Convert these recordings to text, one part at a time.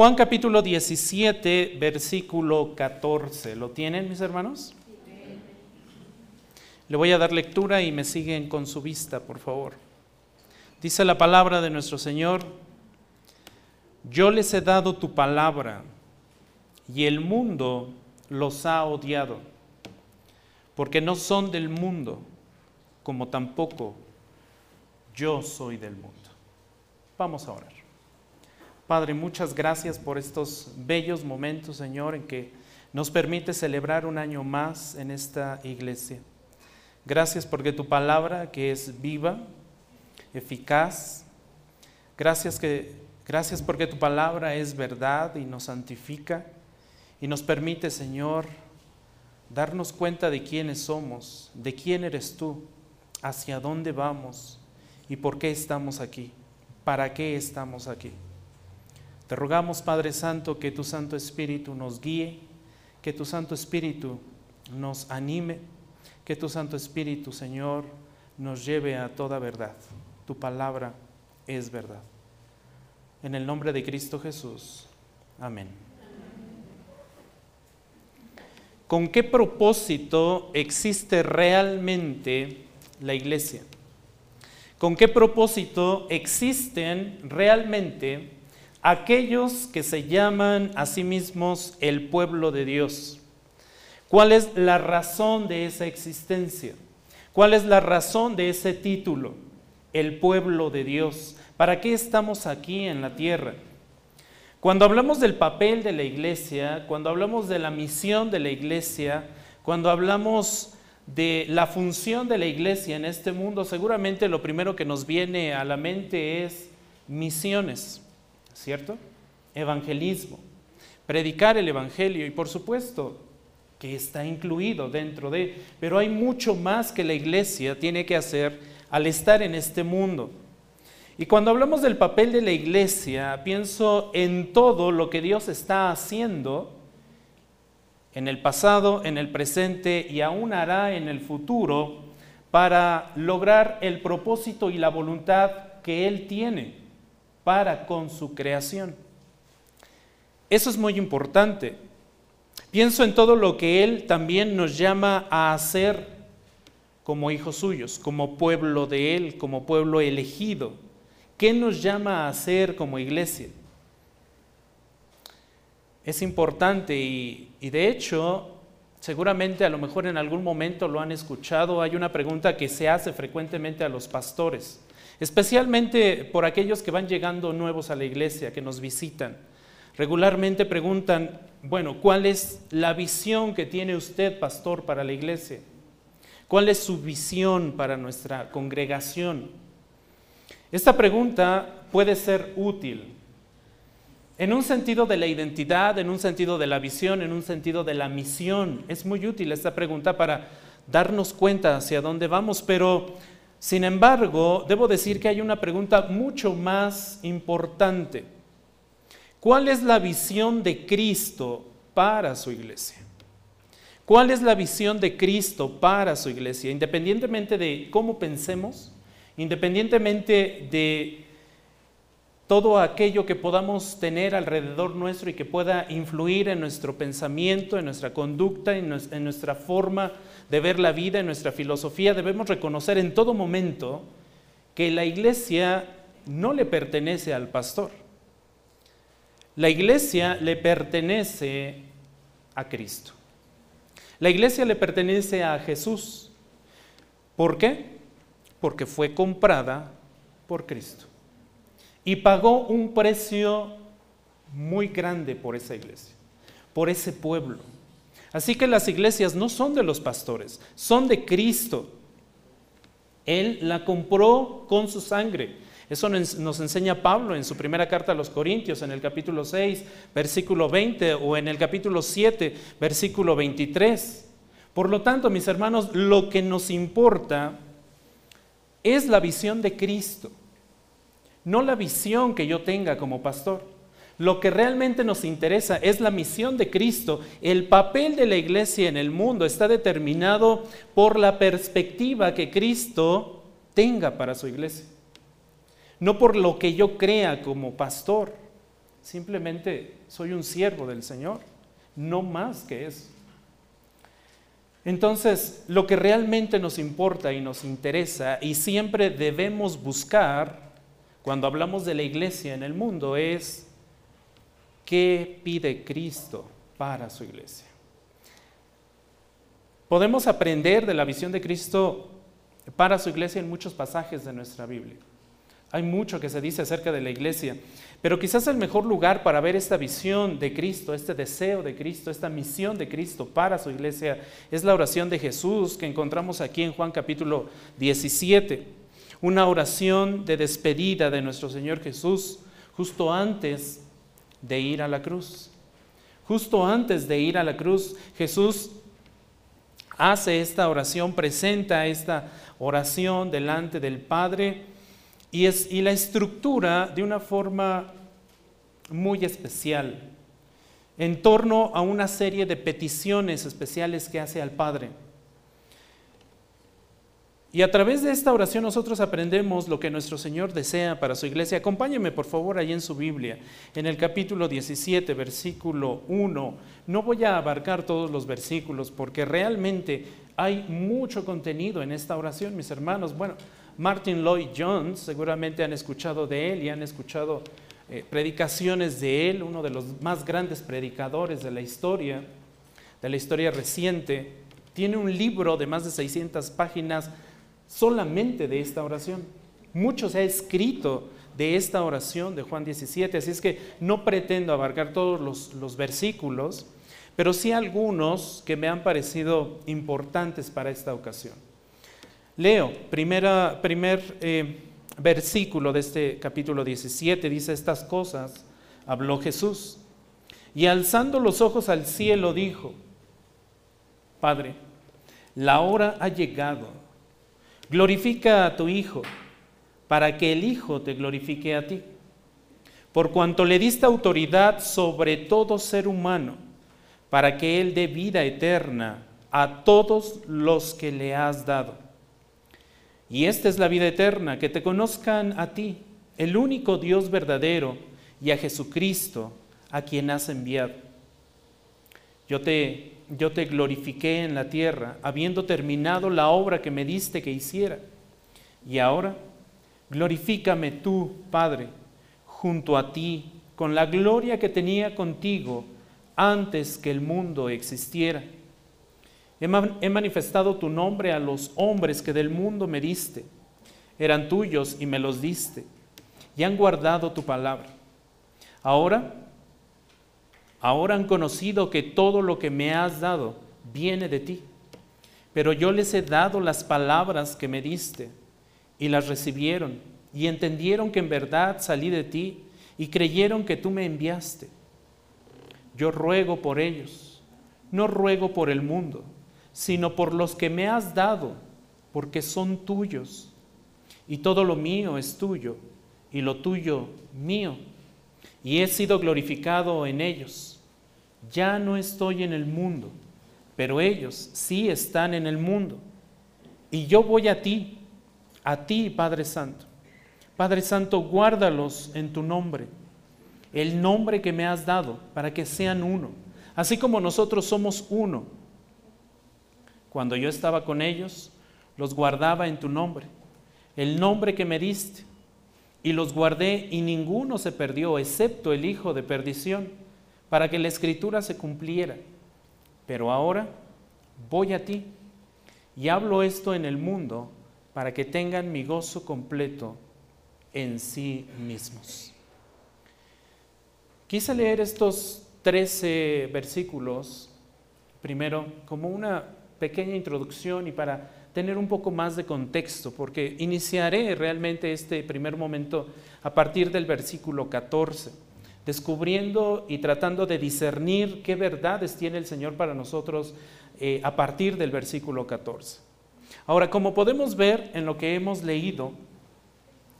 Juan capítulo 17, versículo 14. ¿Lo tienen mis hermanos? Le voy a dar lectura y me siguen con su vista, por favor. Dice la palabra de nuestro Señor, yo les he dado tu palabra y el mundo los ha odiado, porque no son del mundo, como tampoco yo soy del mundo. Vamos a orar. Padre, muchas gracias por estos bellos momentos, Señor, en que nos permite celebrar un año más en esta iglesia. Gracias porque tu palabra, que es viva, eficaz, gracias, que, gracias porque tu palabra es verdad y nos santifica y nos permite, Señor, darnos cuenta de quiénes somos, de quién eres tú, hacia dónde vamos y por qué estamos aquí, para qué estamos aquí. Te rogamos, Padre Santo, que tu Santo Espíritu nos guíe, que tu Santo Espíritu nos anime, que tu Santo Espíritu, Señor, nos lleve a toda verdad. Tu palabra es verdad. En el nombre de Cristo Jesús. Amén. ¿Con qué propósito existe realmente la iglesia? ¿Con qué propósito existen realmente aquellos que se llaman a sí mismos el pueblo de Dios? ¿Cuál es la razón de esa existencia? ¿Cuál es la razón de ese título? El pueblo de Dios. ¿Para qué estamos aquí en la tierra? Cuando hablamos del papel de la iglesia, cuando hablamos de la misión de la iglesia, cuando hablamos de la función de la iglesia en este mundo, seguramente lo primero que nos viene a la mente es misiones, ¿cierto? Evangelismo, predicar el Evangelio y por supuesto que está incluido dentro de, pero hay mucho más que la iglesia tiene que hacer al estar en este mundo. Y cuando hablamos del papel de la iglesia, pienso en todo lo que Dios está haciendo en el pasado, en el presente y aún hará en el futuro para lograr el propósito y la voluntad que Él tiene para con su creación. Eso es muy importante. Pienso en todo lo que Él también nos llama a hacer como hijos suyos, como pueblo de Él, como pueblo elegido. ¿Qué nos llama a hacer como iglesia? Es importante y, de hecho, seguramente a lo mejor en algún momento lo han escuchado, hay una pregunta que se hace frecuentemente a los pastores, especialmente por aquellos que van llegando nuevos a la iglesia, que nos visitan. Regularmente preguntan, bueno, ¿cuál es la visión que tiene usted, pastor, para la iglesia? ¿Cuál es su visión para nuestra congregación? Esta pregunta puede ser útil en un sentido de la identidad, en un sentido de la visión, en un sentido de la misión. Es muy útil esta pregunta para darnos cuenta hacia dónde vamos, pero sin embargo, debo decir que hay una pregunta mucho más importante. ¿Cuál es la visión de Cristo para su iglesia? ¿Cuál es la visión de Cristo para su iglesia? Independientemente de cómo pensemos, independientemente de todo aquello que podamos tener alrededor nuestro y que pueda influir en nuestro pensamiento, en nuestra conducta, en nuestra forma de ver la vida, en nuestra filosofía, debemos reconocer en todo momento que la iglesia no le pertenece al pastor. La iglesia le pertenece a Cristo. La iglesia le pertenece a Jesús. ¿Por qué? porque fue comprada por Cristo. Y pagó un precio muy grande por esa iglesia, por ese pueblo. Así que las iglesias no son de los pastores, son de Cristo. Él la compró con su sangre. Eso nos enseña Pablo en su primera carta a los Corintios, en el capítulo 6, versículo 20, o en el capítulo 7, versículo 23. Por lo tanto, mis hermanos, lo que nos importa es la visión de Cristo, no la visión que yo tenga como pastor. Lo que realmente nos interesa es la misión de Cristo. El papel de la iglesia en el mundo está determinado por la perspectiva que Cristo tenga para su iglesia. No por lo que yo crea como pastor. simplemente soy un siervo del Señor, no más que eso. Entonces, lo que realmente nos importa y nos interesa y siempre debemos buscar cuando hablamos de la iglesia en el mundo es qué pide Cristo para su iglesia. Podemos aprender de la visión de Cristo para su iglesia en muchos pasajes de nuestra Biblia. Hay mucho que se dice acerca de la iglesia, pero quizás el mejor lugar para ver esta visión de Cristo, este deseo de Cristo, esta misión de Cristo para su iglesia es la oración de Jesús que encontramos aquí en Juan capítulo 17. Una oración de despedida de nuestro Señor Jesús justo antes de ir a la cruz. Justo antes de ir a la cruz, Jesús hace esta oración, presenta esta oración delante del Padre y, es, y la estructura de una forma muy especial, en torno a una serie de peticiones especiales que hace al Padre. Y a través de esta oración nosotros aprendemos lo que nuestro Señor desea para su iglesia. Acompáñeme por favor ahí en su Biblia, en el capítulo 17, versículo 1. No voy a abarcar todos los versículos porque realmente hay mucho contenido en esta oración, mis hermanos. Bueno, Martin Lloyd Jones, seguramente han escuchado de él y han escuchado eh, predicaciones de él, uno de los más grandes predicadores de la historia, de la historia reciente. Tiene un libro de más de 600 páginas solamente de esta oración. Mucho se ha escrito de esta oración de Juan 17, así es que no pretendo abarcar todos los, los versículos, pero sí algunos que me han parecido importantes para esta ocasión. Leo, primer eh, versículo de este capítulo 17, dice estas cosas, habló Jesús, y alzando los ojos al cielo dijo, Padre, la hora ha llegado, glorifica a tu Hijo, para que el Hijo te glorifique a ti, por cuanto le diste autoridad sobre todo ser humano, para que Él dé vida eterna a todos los que le has dado. Y esta es la vida eterna, que te conozcan a ti, el único Dios verdadero, y a Jesucristo, a quien has enviado. Yo te, yo te glorifiqué en la tierra, habiendo terminado la obra que me diste que hiciera. Y ahora, glorifícame tú, Padre, junto a ti, con la gloria que tenía contigo antes que el mundo existiera. He manifestado tu nombre a los hombres que del mundo me diste. Eran tuyos y me los diste. Y han guardado tu palabra. Ahora, ahora han conocido que todo lo que me has dado viene de ti. Pero yo les he dado las palabras que me diste y las recibieron y entendieron que en verdad salí de ti y creyeron que tú me enviaste. Yo ruego por ellos, no ruego por el mundo sino por los que me has dado, porque son tuyos. Y todo lo mío es tuyo, y lo tuyo mío. Y he sido glorificado en ellos. Ya no estoy en el mundo, pero ellos sí están en el mundo. Y yo voy a ti, a ti, Padre Santo. Padre Santo, guárdalos en tu nombre, el nombre que me has dado, para que sean uno, así como nosotros somos uno cuando yo estaba con ellos, los guardaba en tu nombre, el nombre que me diste, y los guardé y ninguno se perdió, excepto el hijo de perdición, para que la escritura se cumpliera. Pero ahora voy a ti y hablo esto en el mundo para que tengan mi gozo completo en sí mismos. Quise leer estos 13 versículos primero como una pequeña introducción y para tener un poco más de contexto, porque iniciaré realmente este primer momento a partir del versículo 14, descubriendo y tratando de discernir qué verdades tiene el Señor para nosotros eh, a partir del versículo 14. Ahora, como podemos ver en lo que hemos leído,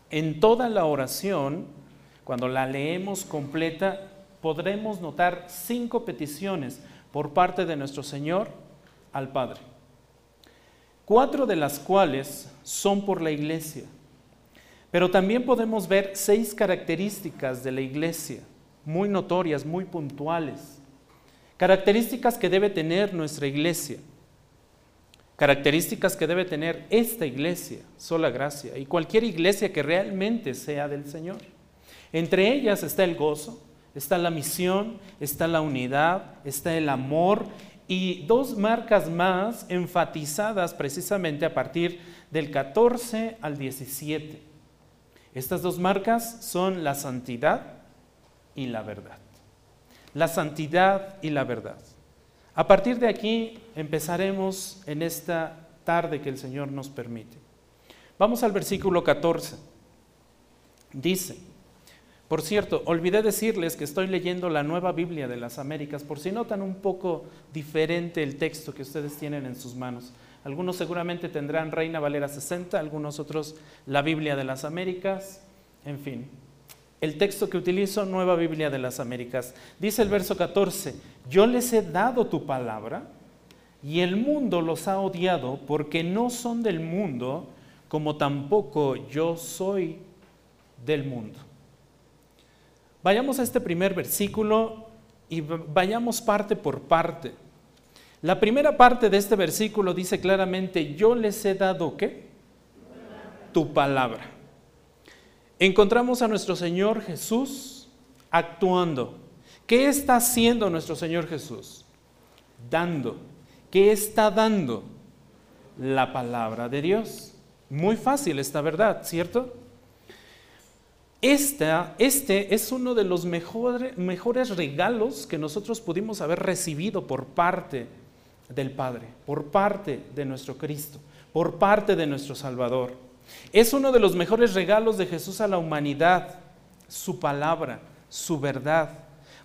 en toda la oración, cuando la leemos completa, podremos notar cinco peticiones por parte de nuestro Señor al Padre. Cuatro de las cuales son por la iglesia. Pero también podemos ver seis características de la iglesia muy notorias, muy puntuales. Características que debe tener nuestra iglesia. Características que debe tener esta iglesia, sola gracia, y cualquier iglesia que realmente sea del Señor. Entre ellas está el gozo, está la misión, está la unidad, está el amor y dos marcas más enfatizadas precisamente a partir del 14 al 17. Estas dos marcas son la santidad y la verdad. La santidad y la verdad. A partir de aquí empezaremos en esta tarde que el Señor nos permite. Vamos al versículo 14. Dice, por cierto, olvidé decirles que estoy leyendo la nueva Biblia de las Américas, por si notan un poco diferente el texto que ustedes tienen en sus manos. Algunos seguramente tendrán Reina Valera 60, algunos otros la Biblia de las Américas, en fin. El texto que utilizo, Nueva Biblia de las Américas, dice el verso 14, yo les he dado tu palabra y el mundo los ha odiado porque no son del mundo, como tampoco yo soy del mundo. Vayamos a este primer versículo y vayamos parte por parte. La primera parte de este versículo dice claramente, yo les he dado qué? Tu palabra. Encontramos a nuestro Señor Jesús actuando. ¿Qué está haciendo nuestro Señor Jesús? Dando. ¿Qué está dando? La palabra de Dios. Muy fácil esta verdad, ¿cierto? este es uno de los mejores regalos que nosotros pudimos haber recibido por parte del Padre, por parte de nuestro Cristo, por parte de nuestro Salvador. Es uno de los mejores regalos de Jesús a la humanidad, su palabra, su verdad,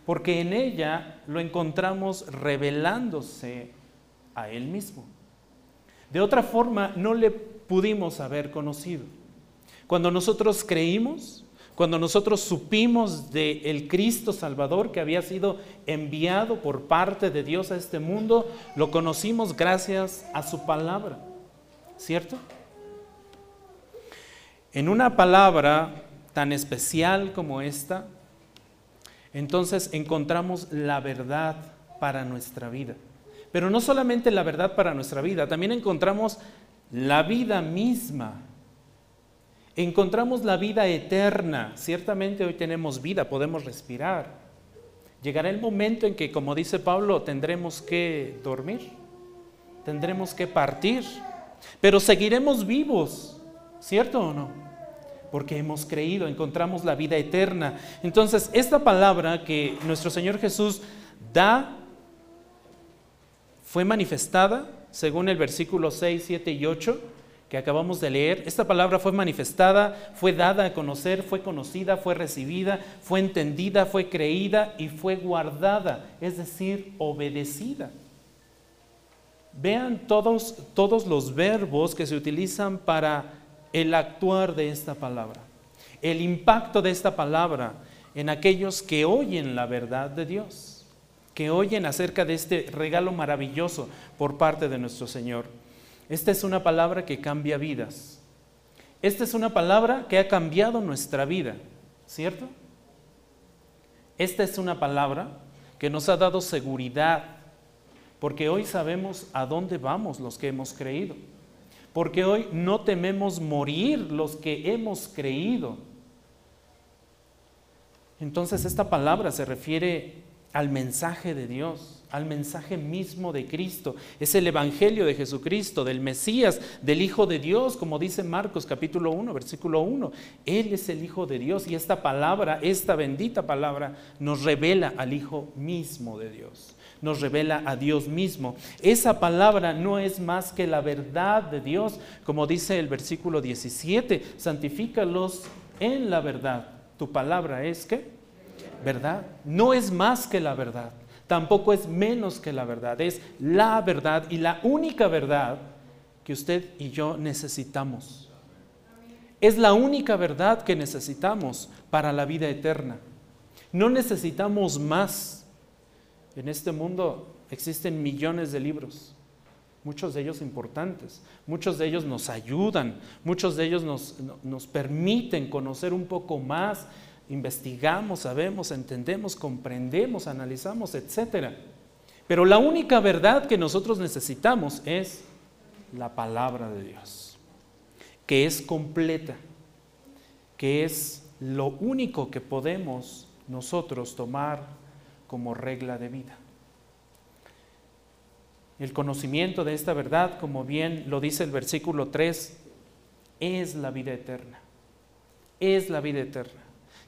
porque en ella lo encontramos revelándose a Él mismo. De otra forma, no le pudimos haber conocido. Cuando nosotros creímos, cuando nosotros supimos del el Cristo Salvador que había sido enviado por parte de Dios a este mundo, lo conocimos gracias a su palabra, ¿cierto? En una palabra tan especial como esta, entonces encontramos la verdad para nuestra vida. Pero no solamente la verdad para nuestra vida, también encontramos la vida misma encontramos la vida eterna. Ciertamente hoy tenemos vida, podemos respirar. Llegará el momento en que, como dice Pablo, tendremos que dormir, tendremos que partir, pero seguiremos vivos, ¿cierto o no? Porque hemos creído, encontramos la vida eterna. Entonces, esta palabra que nuestro Señor Jesús da fue manifestada, según el versículo 6, 7 y 8, que acabamos de leer, esta palabra fue manifestada, fue dada a conocer, fue conocida, fue recibida, fue entendida, fue creída y fue guardada, es decir, obedecida. Vean todos, todos los verbos que se utilizan para el actuar de esta palabra, el impacto de esta palabra en aquellos que oyen la verdad de Dios, que oyen acerca de este regalo maravilloso por parte de nuestro Señor. Esta es una palabra que cambia vidas. Esta es una palabra que ha cambiado nuestra vida, ¿cierto? Esta es una palabra que nos ha dado seguridad, porque hoy sabemos a dónde vamos los que hemos creído, porque hoy no tememos morir los que hemos creído. Entonces esta palabra se refiere al mensaje de Dios, al mensaje mismo de Cristo. Es el Evangelio de Jesucristo, del Mesías, del Hijo de Dios, como dice Marcos capítulo 1, versículo 1. Él es el Hijo de Dios y esta palabra, esta bendita palabra, nos revela al Hijo mismo de Dios. Nos revela a Dios mismo. Esa palabra no es más que la verdad de Dios, como dice el versículo 17, santifícalos en la verdad. Tu palabra es que verdad. No es más que la verdad, tampoco es menos que la verdad, es la verdad y la única verdad que usted y yo necesitamos. Es la única verdad que necesitamos para la vida eterna. No necesitamos más. En este mundo existen millones de libros, muchos de ellos importantes, muchos de ellos nos ayudan, muchos de ellos nos, nos permiten conocer un poco más investigamos, sabemos, entendemos, comprendemos, analizamos, etc. Pero la única verdad que nosotros necesitamos es la palabra de Dios, que es completa, que es lo único que podemos nosotros tomar como regla de vida. El conocimiento de esta verdad, como bien lo dice el versículo 3, es la vida eterna. Es la vida eterna.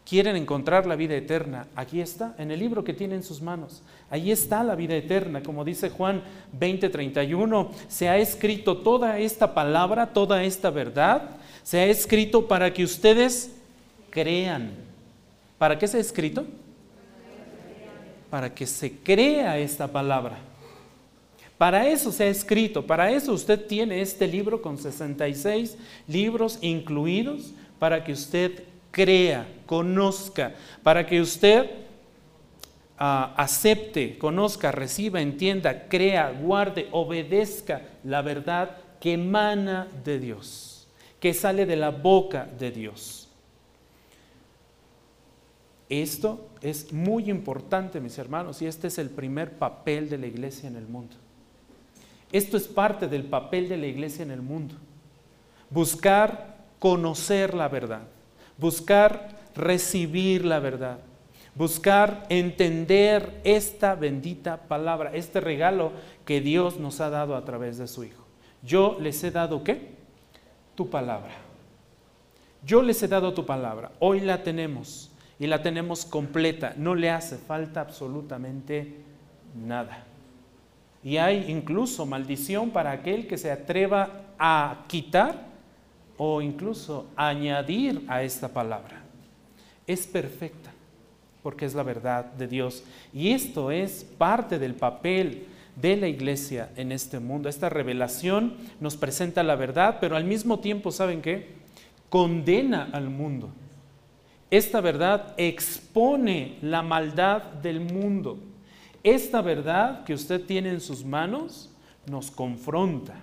Quieren encontrar la vida eterna. Aquí está, en el libro que tiene en sus manos. Ahí está la vida eterna. Como dice Juan 20:31, se ha escrito toda esta palabra, toda esta verdad. Se ha escrito para que ustedes crean. ¿Para qué se ha escrito? Para que se crea esta palabra. Para eso se ha escrito, para eso usted tiene este libro con 66 libros incluidos, para que usted crea, conozca, para que usted ah, acepte, conozca, reciba, entienda, crea, guarde, obedezca la verdad que emana de Dios, que sale de la boca de Dios. Esto es muy importante, mis hermanos, y este es el primer papel de la iglesia en el mundo. Esto es parte del papel de la iglesia en el mundo. Buscar conocer la verdad, buscar recibir la verdad, buscar entender esta bendita palabra, este regalo que Dios nos ha dado a través de su Hijo. Yo les he dado qué? Tu palabra. Yo les he dado tu palabra. Hoy la tenemos y la tenemos completa. No le hace falta absolutamente nada. Y hay incluso maldición para aquel que se atreva a quitar o incluso añadir a esta palabra. Es perfecta porque es la verdad de Dios. Y esto es parte del papel de la iglesia en este mundo. Esta revelación nos presenta la verdad, pero al mismo tiempo, ¿saben qué? Condena al mundo. Esta verdad expone la maldad del mundo. Esta verdad que usted tiene en sus manos nos confronta.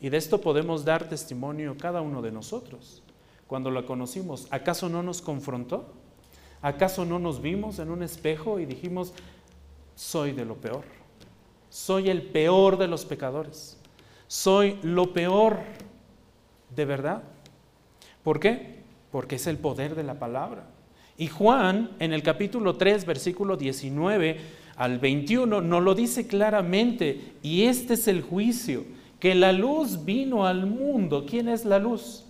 Y de esto podemos dar testimonio cada uno de nosotros. Cuando la conocimos, ¿acaso no nos confrontó? ¿Acaso no nos vimos en un espejo y dijimos, soy de lo peor? Soy el peor de los pecadores. Soy lo peor de verdad. ¿Por qué? Porque es el poder de la palabra. Y Juan, en el capítulo 3, versículo 19, al 21 nos lo dice claramente y este es el juicio, que la luz vino al mundo. ¿Quién es la luz?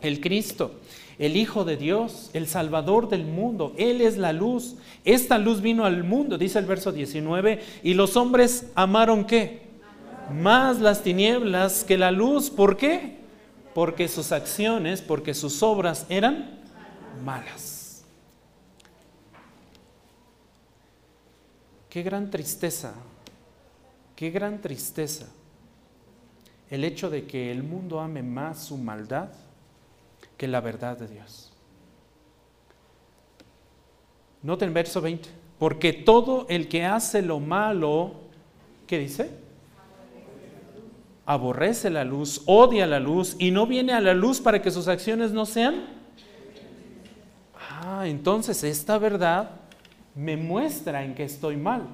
El Cristo, el Hijo de Dios, el Salvador del mundo. Él es la luz. Esta luz vino al mundo, dice el verso 19, y los hombres amaron qué? Más las tinieblas que la luz. ¿Por qué? Porque sus acciones, porque sus obras eran malas. Qué gran tristeza, qué gran tristeza el hecho de que el mundo ame más su maldad que la verdad de Dios. Noten verso 20, porque todo el que hace lo malo, ¿qué dice? Aborrece la luz, odia la luz y no viene a la luz para que sus acciones no sean. Ah, entonces esta verdad me muestra en que estoy mal.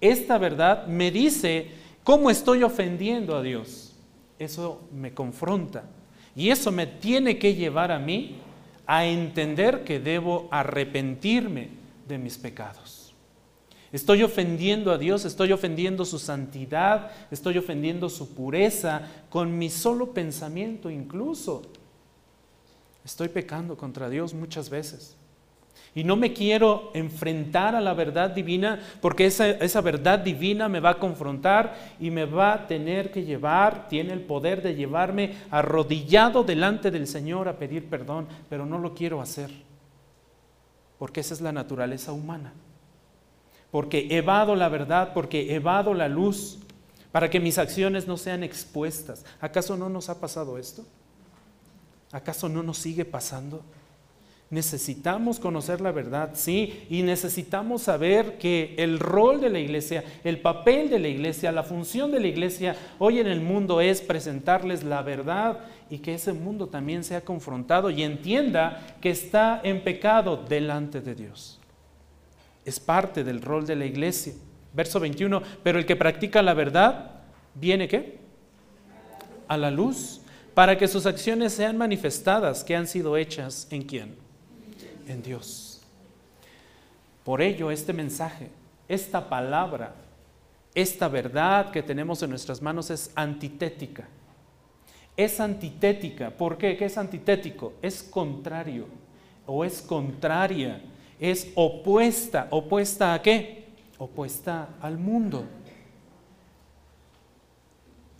Esta verdad me dice cómo estoy ofendiendo a Dios. Eso me confronta. Y eso me tiene que llevar a mí a entender que debo arrepentirme de mis pecados. Estoy ofendiendo a Dios, estoy ofendiendo su santidad, estoy ofendiendo su pureza con mi solo pensamiento incluso. Estoy pecando contra Dios muchas veces. Y no me quiero enfrentar a la verdad divina porque esa, esa, verdad divina me va a confrontar y me va a tener que llevar, tiene el poder de llevarme arrodillado delante del Señor a pedir perdón, pero no lo quiero hacer porque esa es la naturaleza humana. Porque evado la verdad, porque evado la luz, para que mis acciones no sean expuestas. ¿Acaso no nos ha pasado esto? ¿Acaso no nos sigue pasando? Necesitamos conocer la verdad, sí, y necesitamos saber que el rol de la iglesia, el papel de la iglesia, la función de la iglesia hoy en el mundo es presentarles la verdad y que ese mundo también sea confrontado y entienda que está en pecado delante de Dios. Es parte del rol de la iglesia. Verso 21, pero el que practica la verdad, ¿viene qué? A la luz, para que sus acciones sean manifestadas, que han sido hechas en quién? en Dios. Por ello, este mensaje, esta palabra, esta verdad que tenemos en nuestras manos es antitética. Es antitética. ¿Por qué? ¿Qué es antitético? Es contrario o es contraria. Es opuesta. ¿Opuesta a qué? Opuesta al mundo.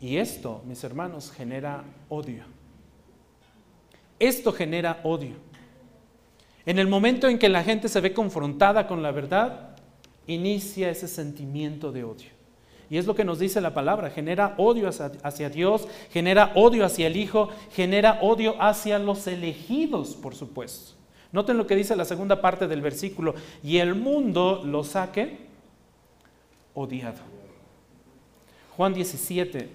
Y esto, mis hermanos, genera odio. Esto genera odio. En el momento en que la gente se ve confrontada con la verdad, inicia ese sentimiento de odio. Y es lo que nos dice la palabra, genera odio hacia, Dios, genera odio hacia el Hijo, genera odio hacia los elegidos, por supuesto. Noten lo que dice la segunda parte del versículo, y el mundo lo saque odiado. Juan 17,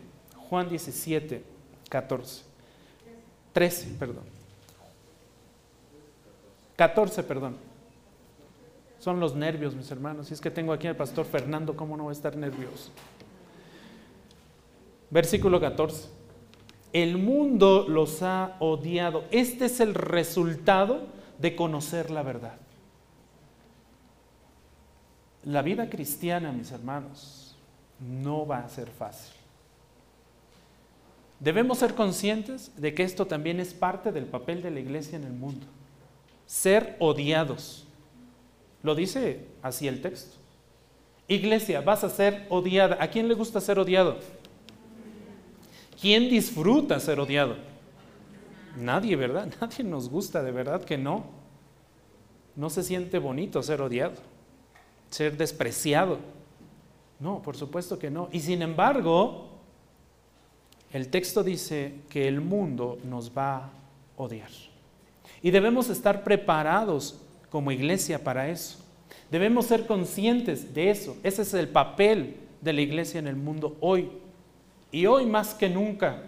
Juan 17, 14, 13, perdón. 14, perdón. Son los nervios, mis hermanos. Si es que tengo aquí al pastor Fernando, ¿cómo no va a estar nervioso? Versículo 14. El mundo los ha odiado. Este es el resultado de conocer la verdad. La vida cristiana, mis hermanos, no va a ser fácil. Debemos ser conscientes de que esto también es parte del papel de la iglesia en el mundo ser odiados. Lo dice así el texto. Iglesia, vas a ser odiada. ¿A quién le gusta ser odiado? ¿Quién disfruta ser odiado? Nadie, ¿verdad? Nadie nos gusta, de verdad que no. No se siente bonito ser odiado, ser despreciado. No, por supuesto que no. Y sin embargo, el texto dice que el mundo nos va a odiar. Y debemos estar preparados como iglesia para eso. Debemos ser conscientes de eso. Ese es el papel de la iglesia en el mundo hoy. Y hoy más que nunca,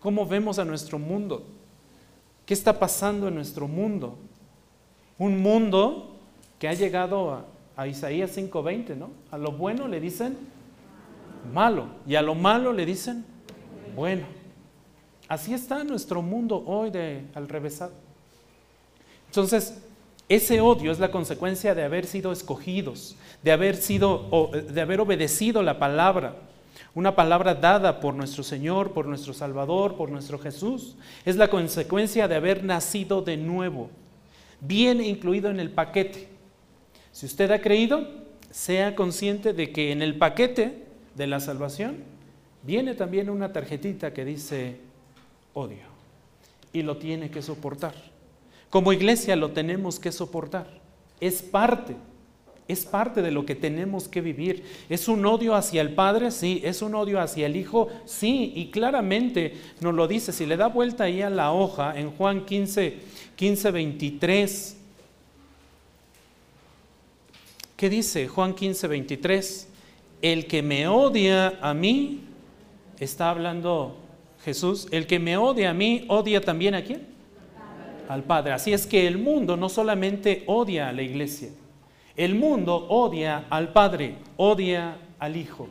¿cómo vemos a nuestro mundo? ¿Qué está pasando en nuestro mundo? Un mundo que ha llegado a, Isaías 5:20, ¿no? A lo bueno le dicen malo y a lo malo le dicen bueno. Así está nuestro mundo hoy de al revésado. Entonces, ese odio es la consecuencia de haber sido escogidos, de haber sido de haber obedecido la palabra, una palabra dada por nuestro Señor, por nuestro Salvador, por nuestro Jesús. Es la consecuencia de haber nacido de nuevo. Viene incluido en el paquete. Si usted ha creído, sea consciente de que en el paquete de la salvación viene también una tarjetita que dice odio y lo tiene que soportar. Como iglesia lo tenemos que soportar. Es parte, es parte de lo que tenemos que vivir. ¿Es un odio hacia el Padre? Sí. ¿Es un odio hacia el Hijo? Sí. Y claramente nos lo dice. Si le da vuelta ahí a la hoja en Juan 15, 15, 23. ¿Qué dice Juan 15, 23? El que me odia a mí, está hablando Jesús, el que me odia a mí, odia también a quién? al Padre. Así es que el mundo no solamente odia a la iglesia, el mundo odia al Padre, odia al Hijo.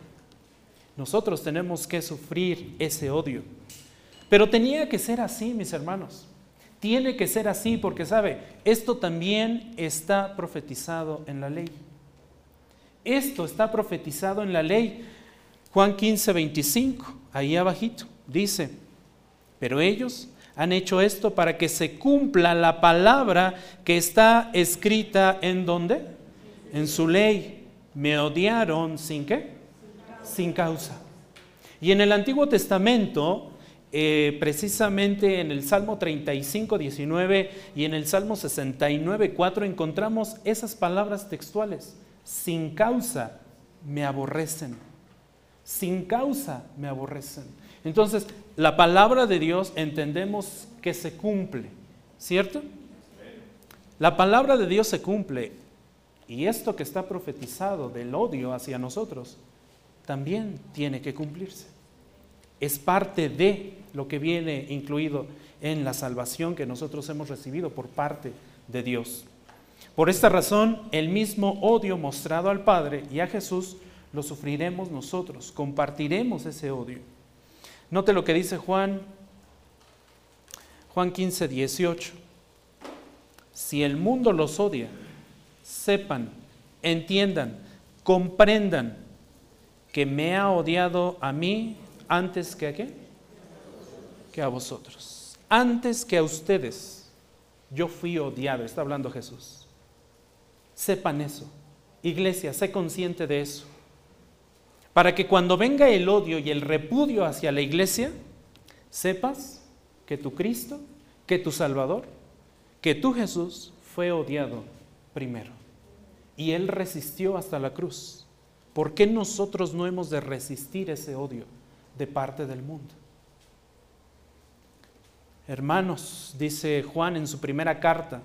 Nosotros tenemos que sufrir ese odio. Pero tenía que ser así, mis hermanos. Tiene que ser así porque, ¿sabe? Esto también está profetizado en la ley. Esto está profetizado en la ley. Juan 15, 25, ahí abajito, dice, pero ellos han hecho esto para que se cumpla la palabra que está escrita en dónde? En su ley. Me odiaron sin qué? Sin causa. Y en el Antiguo Testamento, eh, precisamente en el Salmo 35, 19 y en el Salmo 69, 4, encontramos esas palabras textuales. Sin causa me aborrecen. Sin causa me aborrecen. Entonces, la palabra de Dios entendemos que se cumple, ¿cierto? La palabra de Dios se cumple y esto que está profetizado del odio hacia nosotros también tiene que cumplirse. Es parte de lo que viene incluido en la salvación que nosotros hemos recibido por parte de Dios. Por esta razón, el mismo odio mostrado al Padre y a Jesús lo sufriremos nosotros, compartiremos ese odio. Note lo que dice Juan, Juan 15, 18. Si el mundo los odia, sepan, entiendan, comprendan que me ha odiado a mí antes que a qué? Que a vosotros. Antes que a ustedes, yo fui odiado, está hablando Jesús. Sepan eso. Iglesia, sé consciente de eso. Para que cuando venga el odio y el repudio hacia la iglesia, sepas que tu Cristo, que tu Salvador, que tu Jesús fue odiado primero. Y Él resistió hasta la cruz. ¿Por qué nosotros no hemos de resistir ese odio de parte del mundo? Hermanos, dice Juan en su primera carta,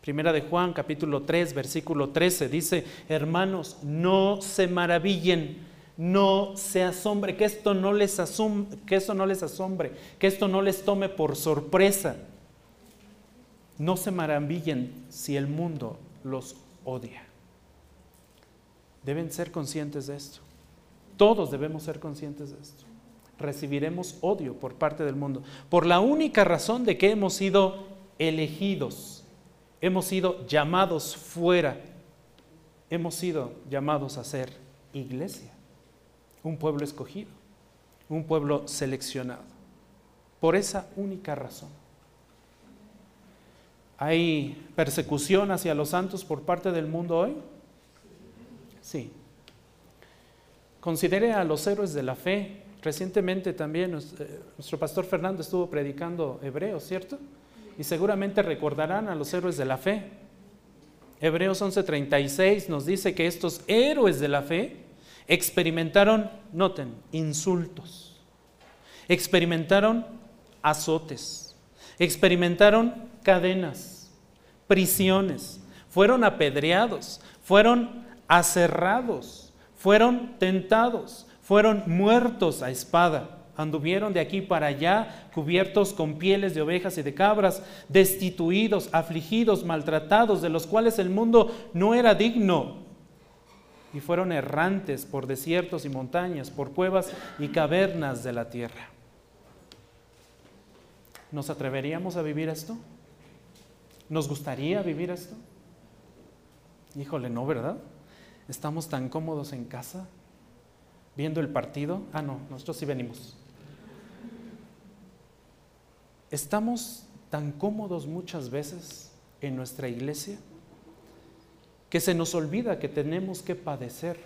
Primera de Juan, capítulo 3, versículo 13, dice, hermanos, no se maravillen, no se asombre, que esto no les asombre, que esto no les asombre, que esto no les tome por sorpresa. No se maravillen si el mundo los odia. Deben ser conscientes de esto. Todos debemos ser conscientes de esto. Recibiremos odio por parte del mundo por la única razón de que hemos sido elegidos Hemos sido llamados fuera. Hemos sido llamados a ser iglesia, un pueblo escogido, un pueblo seleccionado. Por esa única razón. ¿Hay persecución hacia los santos por parte del mundo hoy? Sí. Considere a los héroes de la fe. Recientemente también eh, nuestro pastor Fernando estuvo predicando hebreo, ¿cierto? y seguramente recordarán a los héroes de la fe. Hebreos 11:36 nos dice que estos héroes de la fe experimentaron, noten, insultos, experimentaron azotes, experimentaron cadenas, prisiones, fueron apedreados, fueron aserrados, fueron tentados, fueron muertos a espada anduvieron de aquí para allá, cubiertos con pieles de ovejas y de cabras, destituidos, afligidos, maltratados, de los cuales el mundo no era digno. Y fueron errantes por desiertos y montañas, por cuevas y cavernas de la tierra. ¿Nos atreveríamos a vivir esto? ¿Nos gustaría vivir esto? Híjole, no, ¿verdad? Estamos tan cómodos en casa, viendo el partido. Ah, no, nosotros sí venimos. Estamos tan cómodos muchas veces en nuestra iglesia que se nos olvida que tenemos que padecer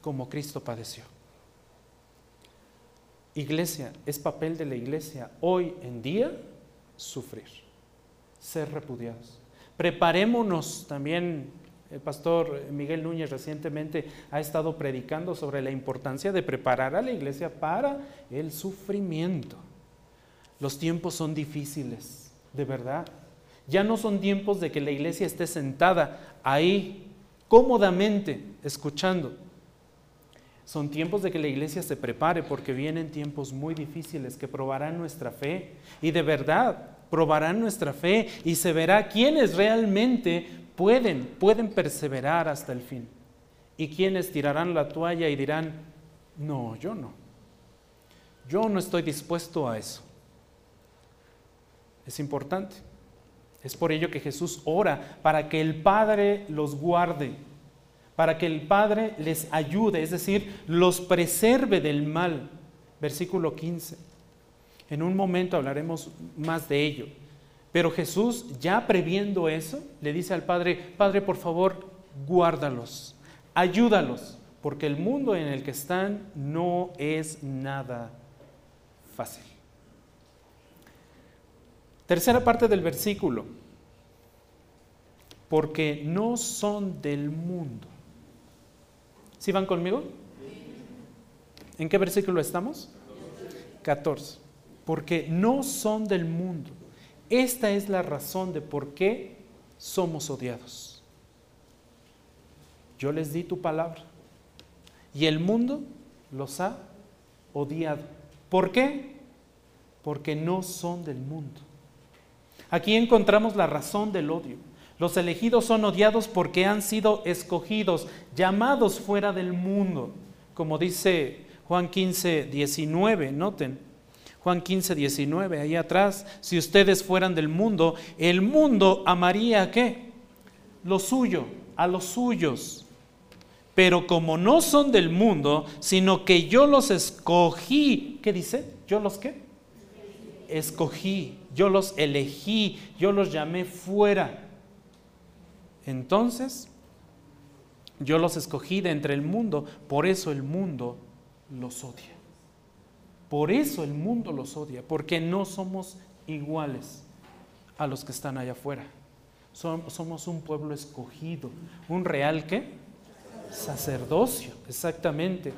como Cristo padeció. Iglesia, es papel de la iglesia hoy en día sufrir, ser repudiados. Preparémonos también, el pastor Miguel Núñez recientemente ha estado predicando sobre la importancia de preparar a la iglesia para el sufrimiento. Los tiempos son difíciles, de verdad. Ya no son tiempos de que la iglesia esté sentada ahí cómodamente escuchando. Son tiempos de que la iglesia se prepare porque vienen tiempos muy difíciles que probarán nuestra fe. Y de verdad, probarán nuestra fe y se verá quiénes realmente pueden, pueden perseverar hasta el fin. Y quienes tirarán la toalla y dirán, no, yo no. Yo no estoy dispuesto a eso. Es importante. Es por ello que Jesús ora para que el Padre los guarde, para que el Padre les ayude, es decir, los preserve del mal. Versículo 15. En un momento hablaremos más de ello. Pero Jesús, ya previendo eso, le dice al Padre, Padre, por favor, guárdalos, ayúdalos, porque el mundo en el que están no es nada fácil. Tercera parte del versículo, porque no son del mundo. ¿Sí van conmigo? ¿En qué versículo estamos? 14. Porque no son del mundo. Esta es la razón de por qué somos odiados. Yo les di tu palabra y el mundo los ha odiado. ¿Por qué? Porque no son del mundo. Aquí encontramos la razón del odio. Los elegidos son odiados porque han sido escogidos, llamados fuera del mundo, como dice Juan 15, 19, noten. Juan 15, 19, ahí atrás, si ustedes fueran del mundo, el mundo amaría a qué? Lo suyo, a los suyos. Pero como no son del mundo, sino que yo los escogí, ¿qué dice? ¿Yo los qué? Escogí, yo los elegí, yo los llamé fuera. Entonces, yo los escogí de entre el mundo, por eso el mundo los odia. Por eso el mundo los odia, porque no somos iguales a los que están allá afuera. Somos un pueblo escogido, un real qué? Sacerdocio, exactamente.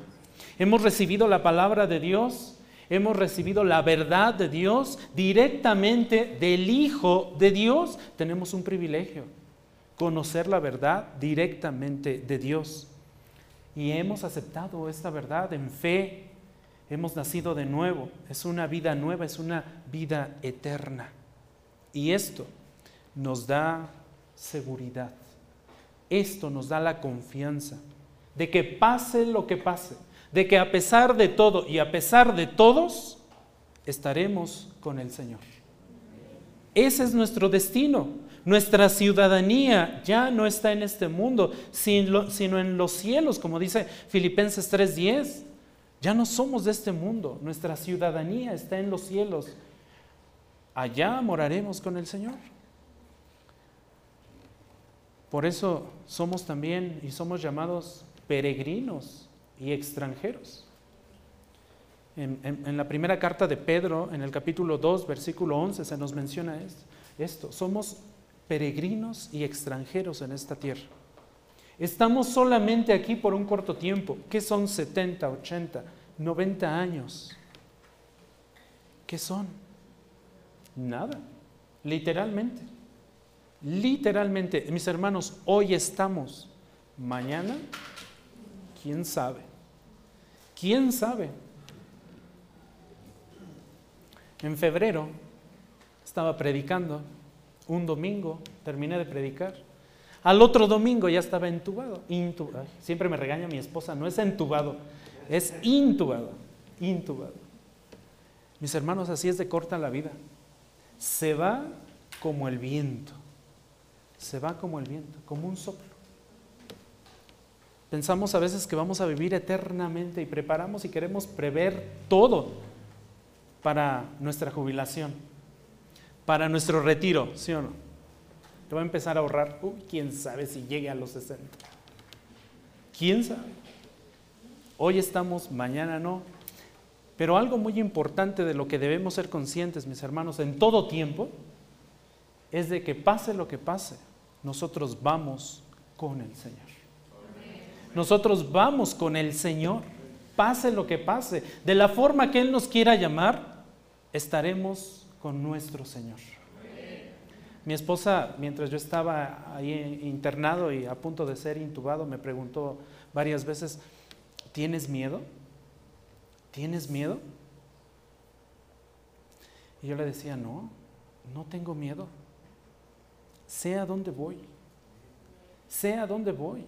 Hemos recibido la palabra de Dios, hemos recibido la verdad de Dios directamente del Hijo de Dios. Tenemos un privilegio, conocer la verdad directamente de Dios. Y hemos aceptado esta verdad en fe, Hemos nacido de nuevo, es una vida nueva, es una vida eterna. Y esto nos da seguridad, esto nos da la confianza de que pase lo que pase, de que a pesar de todo y a pesar de todos, estaremos con el Señor. Ese es nuestro destino. Nuestra ciudadanía ya no está en este mundo, sino en los cielos, como dice Filipenses 3:10. Ya no somos de este mundo, nuestra ciudadanía está en los cielos. Allá moraremos con el Señor. Por eso somos también y somos llamados peregrinos y extranjeros. En, la primera carta de Pedro, en el capítulo 2, versículo 11, se nos menciona esto. Somos peregrinos y extranjeros en esta tierra. Estamos solamente aquí por un corto tiempo. ¿Qué son 70, 80, 90 años? ¿Qué son? Nada, literalmente. Literalmente, mis hermanos, hoy estamos, mañana, ¿quién sabe? ¿Quién sabe? En febrero estaba predicando, un domingo terminé de predicar al otro domingo ya estaba entubado. siempre me regaña mi esposa, no es entubado, es intubado, intubado. Mis hermanos, así es de corta la vida. Se va como el viento, se va como el viento, como un soplo. Pensamos a veces que vamos a vivir eternamente y preparamos y queremos prever todo para nuestra jubilación, para nuestro retiro, ¿sí o no? Te voy a empezar a ahorrar, uy, quién sabe si llegue a los 60. ¿Quién sabe? Hoy estamos, mañana no. Pero algo muy importante de lo que debemos ser conscientes, mis hermanos, en todo tiempo, es de que pase lo que pase, nosotros vamos con el Señor. Nosotros vamos con el Señor, pase lo que pase. De la forma que Él nos quiera llamar, estaremos con nuestro Señor. Mi esposa, mientras yo estaba ahí internado y a punto de ser intubado, me preguntó varias veces, ¿tienes miedo? ¿Tienes miedo? Y yo le decía, no, no tengo miedo. Sé a dónde voy. Sé a dónde voy.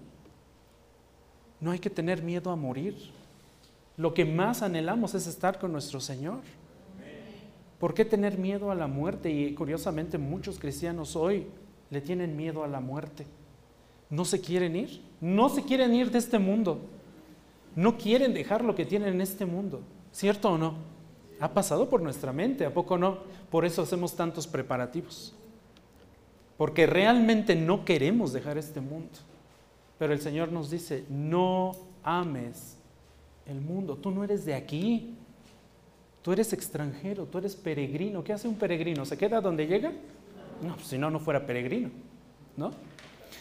No hay que tener miedo a morir. Lo que más anhelamos es estar con nuestro Señor. ¿Por qué tener miedo a la muerte? Y curiosamente muchos cristianos hoy le tienen miedo a la muerte. No se quieren ir, no se quieren ir de este mundo. No quieren dejar lo que tienen en este mundo. ¿Cierto o no? Ha pasado por nuestra mente, ¿a poco no? Por eso hacemos tantos preparativos. Porque realmente no queremos dejar este mundo. Pero el Señor nos dice, no ames el mundo. Tú no eres de aquí. Tú eres extranjero, tú eres peregrino. ¿Qué hace un peregrino? ¿Se queda donde llega? No, pues, si no, no fuera peregrino. ¿No?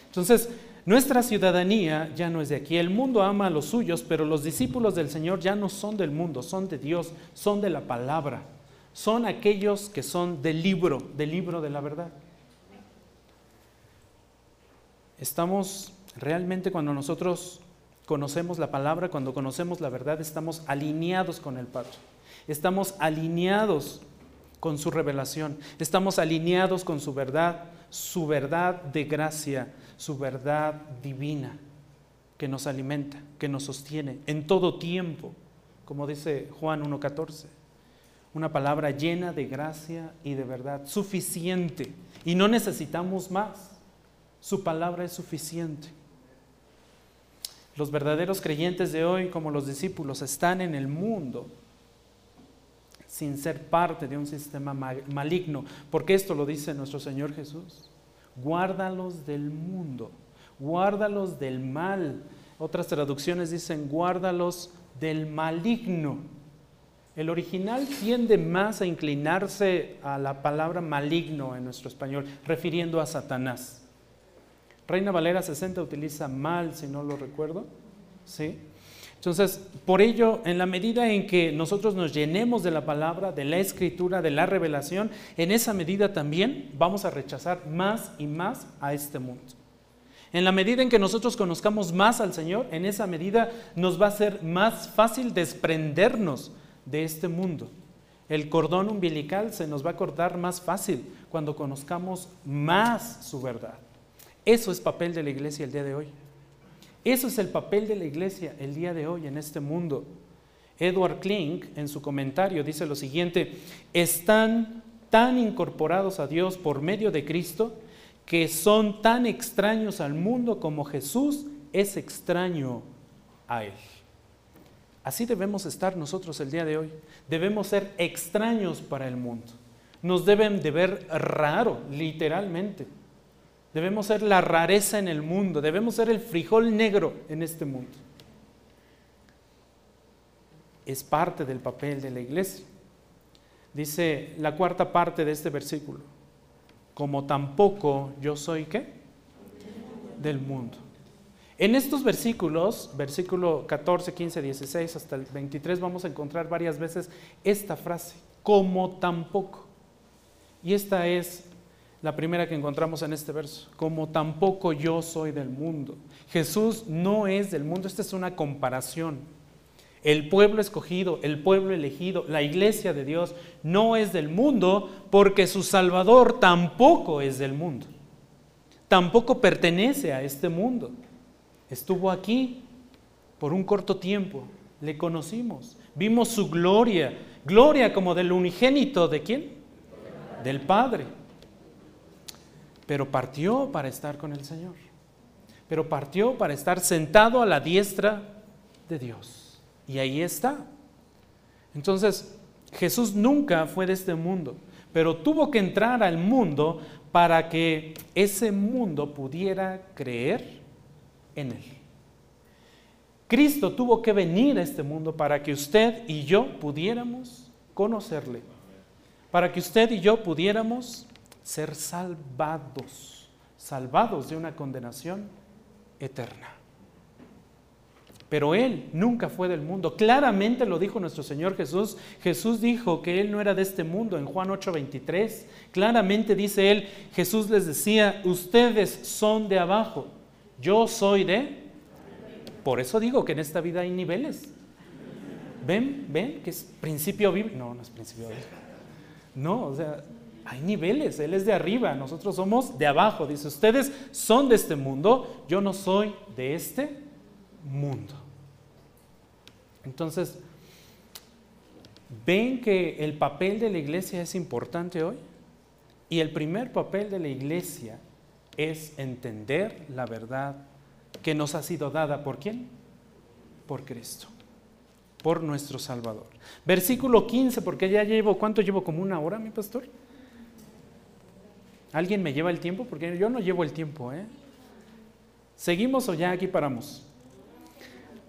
Entonces, nuestra ciudadanía ya no es de aquí. El mundo ama a los suyos, pero los discípulos del Señor ya no son del mundo, son de Dios, son de la palabra. Son aquellos que son del libro, del libro de la verdad. Estamos realmente cuando nosotros conocemos la palabra, cuando conocemos la verdad, estamos alineados con el Padre. Estamos alineados con su revelación. Estamos alineados con su verdad, su verdad de gracia, su verdad divina, que nos alimenta, que nos sostiene en todo tiempo, como dice Juan 1.14. Una palabra llena de gracia y de verdad, suficiente. Y no necesitamos más. Su palabra es suficiente. Los verdaderos creyentes de hoy, como los discípulos, están en el mundo sin ser parte de un sistema maligno, porque esto lo dice nuestro Señor Jesús. Guárdalos del mundo, guárdalos del mal. Otras traducciones dicen guárdalos del maligno. El original tiende más a inclinarse a la palabra maligno en nuestro español, refiriendo a Satanás. Reina Valera 60 utiliza mal, si no lo recuerdo. ¿Sí? Entonces, por ello, en la medida en que nosotros nos llenemos de la palabra, de la escritura, de la revelación, en esa medida también vamos a rechazar más y más a este mundo. En la medida en que nosotros conozcamos más al Señor, en esa medida nos va a ser más fácil desprendernos de este mundo. El cordón umbilical se nos va a cortar más fácil cuando conozcamos más su verdad. Eso es papel de la iglesia el día de hoy. Eso es el papel de la iglesia el día de hoy en este mundo. Edward Klink en su comentario dice lo siguiente, están tan incorporados a Dios por medio de Cristo que son tan extraños al mundo como Jesús es extraño a Él. Así debemos estar nosotros el día de hoy. Debemos ser extraños para el mundo. Nos deben de ver raro, literalmente. Debemos ser la rareza en el mundo, debemos ser el frijol negro en este mundo. Es parte del papel de la iglesia. Dice la cuarta parte de este versículo, como tampoco yo soy qué? Del mundo. En estos versículos, versículo 14, 15, 16 hasta el 23, vamos a encontrar varias veces esta frase, como tampoco. Y esta es la primera que encontramos en este verso, como tampoco yo soy del mundo. Jesús no es del mundo, esta es una comparación. El pueblo escogido, el pueblo elegido, la iglesia de Dios no es del mundo porque su Salvador tampoco es del mundo. Tampoco pertenece a este mundo. Estuvo aquí por un corto tiempo, le conocimos, vimos su gloria, gloria como del unigénito de quién? Del Padre pero partió para estar con el Señor. Pero partió para estar sentado a la diestra de Dios. Y ahí está. Entonces, Jesús nunca fue de este mundo, pero tuvo que entrar al mundo para que ese mundo pudiera creer en Él. Cristo tuvo que venir a este mundo para que usted y yo pudiéramos conocerle, para que usted y yo pudiéramos ser salvados, salvados de una condenación eterna. Pero Él nunca fue del mundo. Claramente lo dijo nuestro Señor Jesús. Jesús dijo que Él no era de este mundo en Juan 8:23. Claramente dice Él, Jesús les decía, ustedes son de abajo, yo soy de... Por eso digo que en esta vida hay niveles. ¿Ven? ¿Ven? Que es principio bíblico. No, no es principio bíblico. No, o sea, hay niveles, Él es de arriba, nosotros somos de abajo. Dice, ustedes son de este mundo, yo no soy de este mundo. Entonces, ¿ven que el papel de la iglesia es importante hoy? Y el primer papel de la iglesia es entender la verdad que nos ha sido dada por quién? Por Cristo, por nuestro Salvador. Versículo 15, porque ya llevo, ¿cuánto llevo? Como una hora, mi pastor. ¿Alguien me lleva el tiempo? Porque yo no llevo el tiempo. ¿eh? ¿Seguimos o ya aquí paramos?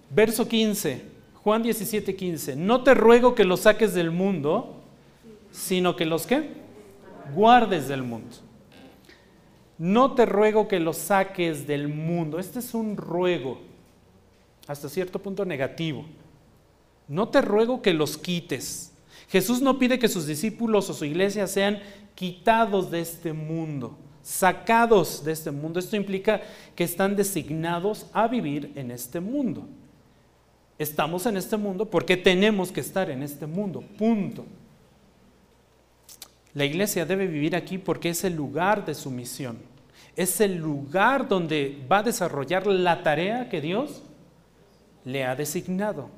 Verso 15, Juan 17, 15. No te ruego que los saques del mundo, sino que los que guardes del mundo. No te ruego que los saques del mundo. Este es un ruego, hasta cierto punto negativo. No te ruego que los quites. Jesús no pide que sus discípulos o su iglesia sean quitados de este mundo, sacados de este mundo. Esto implica que están designados a vivir en este mundo. Estamos en este mundo porque tenemos que estar en este mundo, punto. La iglesia debe vivir aquí porque es el lugar de su misión. Es el lugar donde va a desarrollar la tarea que Dios le ha designado.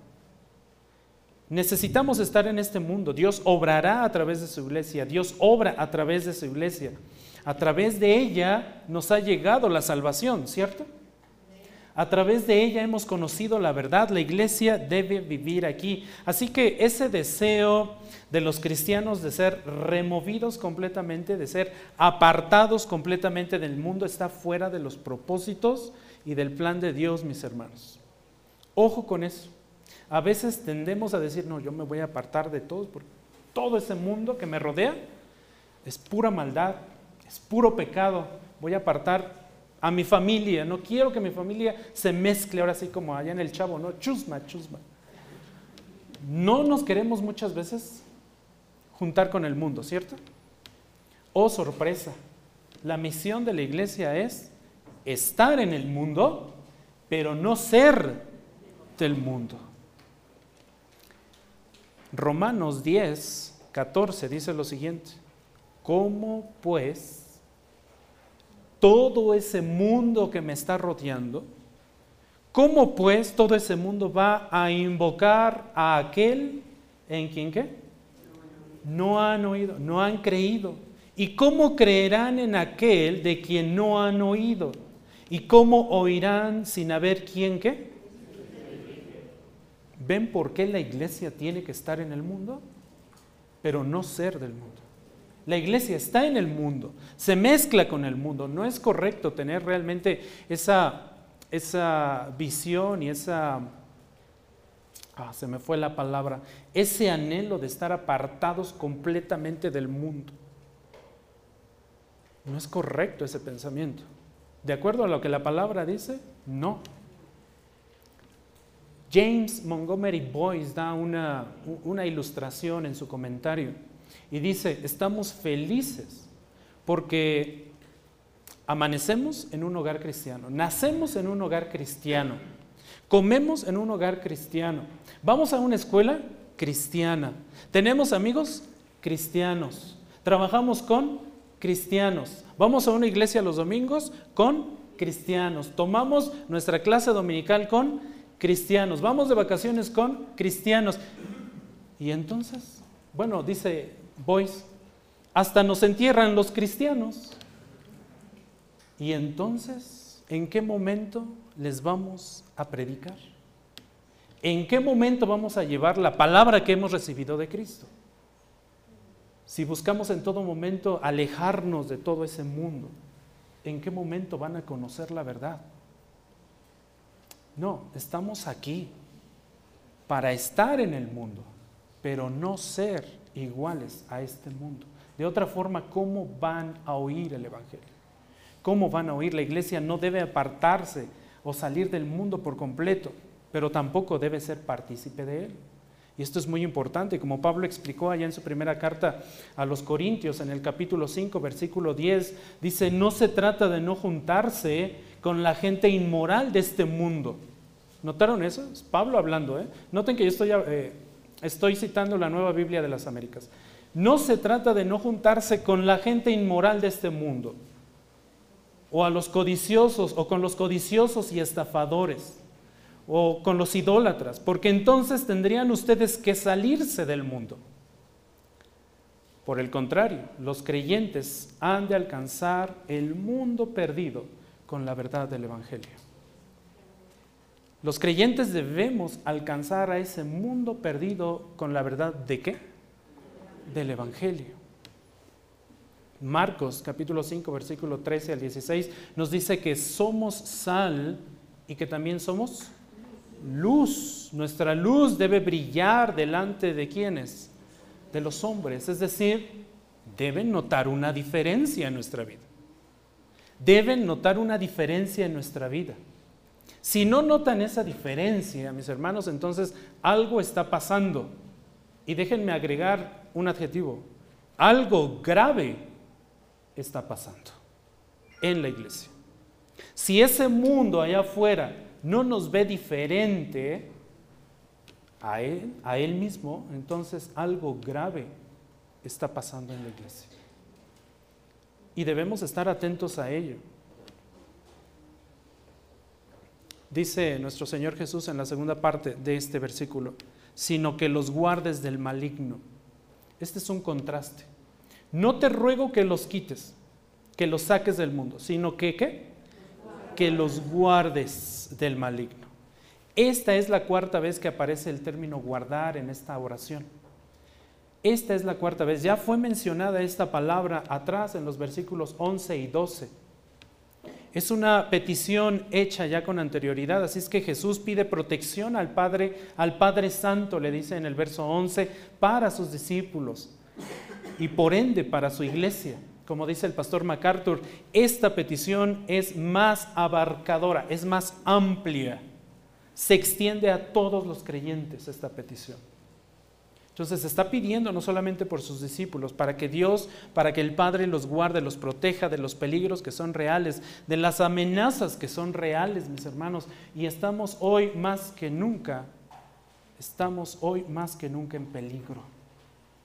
Necesitamos estar en este mundo. Dios obrará a través de su iglesia. Dios obra a través de su iglesia. A través de ella nos ha llegado la salvación, ¿cierto? A través de ella hemos conocido la verdad. La iglesia debe vivir aquí. Así que ese deseo de los cristianos de ser removidos completamente, de ser apartados completamente del mundo, está fuera de los propósitos y del plan de Dios, mis hermanos. Ojo con eso. A veces tendemos a decir, no, yo me voy a apartar de todos, porque todo ese mundo que me rodea es pura maldad, es puro pecado. Voy a apartar a mi familia, no quiero que mi familia se mezcle ahora así como allá en el chavo, no, chusma, chusma. No nos queremos muchas veces juntar con el mundo, ¿cierto? Oh, sorpresa, la misión de la iglesia es estar en el mundo, pero no ser del mundo. Romanos 10, 14 dice lo siguiente, ¿cómo pues todo ese mundo que me está rodeando, ¿cómo pues todo ese mundo va a invocar a aquel en quien qué? No han oído, no han creído. ¿Y cómo creerán en aquel de quien no han oído? ¿Y cómo oirán sin haber quien qué? ¿Ven por qué la iglesia tiene que estar en el mundo? Pero no ser del mundo. La iglesia está en el mundo, se mezcla con el mundo. No es correcto tener realmente esa, esa visión y esa, ah, se me fue la palabra, ese anhelo de estar apartados completamente del mundo. No es correcto ese pensamiento. ¿De acuerdo a lo que la palabra dice? No. James Montgomery Boyce da una, una ilustración en su comentario y dice, estamos felices porque amanecemos en un hogar cristiano, nacemos en un hogar cristiano, comemos en un hogar cristiano, vamos a una escuela cristiana, tenemos amigos cristianos, trabajamos con cristianos, vamos a una iglesia los domingos con cristianos, tomamos nuestra clase dominical con cristianos, vamos de vacaciones con cristianos. Y entonces, bueno, dice boys, hasta nos entierran los cristianos. Y entonces, ¿en qué momento les vamos a predicar? ¿En qué momento vamos a llevar la palabra que hemos recibido de Cristo? Si buscamos en todo momento alejarnos de todo ese mundo, ¿en qué momento van a conocer la verdad? No, estamos aquí para estar en el mundo, pero no ser iguales a este mundo. De otra forma, ¿cómo van a oír el Evangelio? ¿Cómo van a oír? La iglesia no debe apartarse o salir del mundo por completo, pero tampoco debe ser partícipe de él. Y esto es muy importante, como Pablo explicó allá en su primera carta a los Corintios, en el capítulo 5, versículo 10, dice, no se trata de no juntarse con la gente inmoral de este mundo. ¿Notaron eso? Es Pablo hablando, ¿eh? Noten que yo estoy... Eh, Estoy citando la nueva Biblia de las Américas. No se trata de no juntarse con la gente inmoral de este mundo, o a los codiciosos, o con los codiciosos y estafadores, o con los idólatras, porque entonces tendrían ustedes que salirse del mundo. Por el contrario, los creyentes han de alcanzar el mundo perdido con la verdad del Evangelio. Los creyentes debemos alcanzar a ese mundo perdido con la verdad de qué? Del Evangelio. Marcos capítulo 5 versículo 13 al 16 nos dice que somos sal y que también somos luz. Nuestra luz debe brillar delante de quienes? De los hombres. Es decir, deben notar una diferencia en nuestra vida. Deben notar una diferencia en nuestra vida. Si no notan esa diferencia, mis hermanos, entonces algo está pasando. Y déjenme agregar un adjetivo. Algo grave está pasando. en la iglesia. Si ese mundo allá afuera no nos ve diferente a él, a él mismo, entonces algo grave está pasando en la iglesia. Y debemos estar atentos a ello. Dice nuestro Señor Jesús en la segunda parte de este versículo, sino que los guardes del maligno. Este es un contraste. No te ruego que los quites, que los saques del mundo, sino que. Que los guardes del maligno. Esta es la cuarta vez que aparece el término guardar en esta oración. Esta es la cuarta vez. Ya fue mencionada esta palabra atrás en los versículos 11 y 12. Es una petición hecha ya con anterioridad, así es que Jesús pide protección al Padre, al Padre Santo, le dice en el verso 11, para sus discípulos y por ende para su iglesia. Como dice el pastor MacArthur, esta petición es más abarcadora, es más amplia, se extiende a todos los creyentes esta petición. Entonces está pidiendo no solamente por sus discípulos, para que Dios, para que el Padre los guarde, los proteja de los peligros que son reales, de las amenazas que son reales, mis hermanos. Y estamos hoy más que nunca, estamos hoy más que nunca en peligro.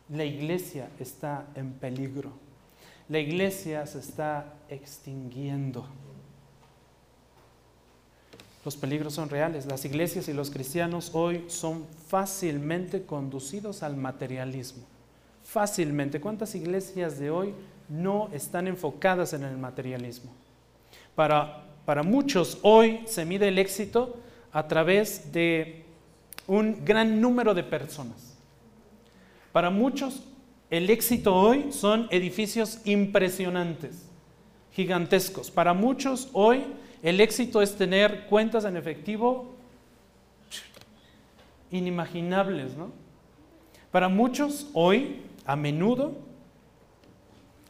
La iglesia está en peligro. La iglesia se está extinguiendo. Los peligros son reales. Las iglesias y los cristianos hoy son fácilmente conducidos al materialismo. Fácilmente. ¿Cuántas iglesias de hoy no están enfocadas en el materialismo? Para, para muchos hoy se mide el éxito a través de un gran número de personas. Para muchos, el éxito hoy son edificios impresionantes, gigantescos. Para muchos hoy, el éxito es tener cuentas en efectivo inimaginables, ¿no? Para muchos hoy, a menudo,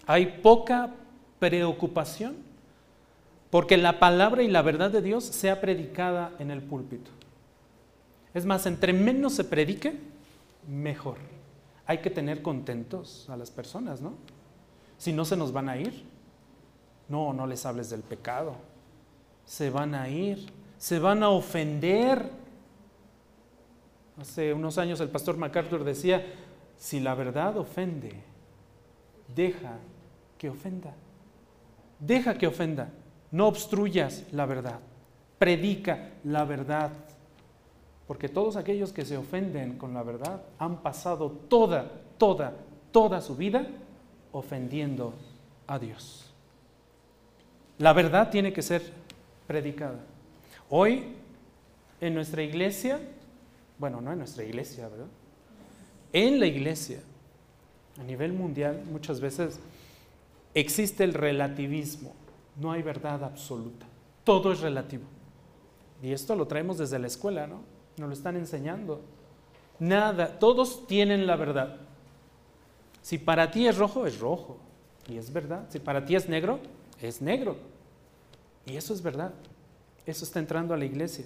hay poca preocupación porque la palabra y la verdad de Dios sea predicada en el púlpito. Es más, entre menos se predique, mejor hay que tener contentos a las personas, ¿no? Si no se nos van a ir. No, no les hables del pecado. Se van a ir, se van a ofender. Hace unos años el pastor MacArthur decía, si la verdad ofende, deja que ofenda. Deja que ofenda. No obstruyas la verdad. Predica la verdad. Porque todos aquellos que se ofenden con la verdad han pasado toda, toda, toda su vida ofendiendo a Dios. La verdad tiene que ser predicada. Hoy, en nuestra iglesia, bueno, no en nuestra iglesia, ¿verdad? En la iglesia, a nivel mundial, muchas veces existe el relativismo. No hay verdad absoluta. Todo es relativo. Y esto lo traemos desde la escuela, ¿no? Nos lo están enseñando. Nada, todos tienen la verdad. Si para ti es rojo, es rojo. Y es verdad. Si para ti es negro, es negro. Y eso es verdad. Eso está entrando a la iglesia.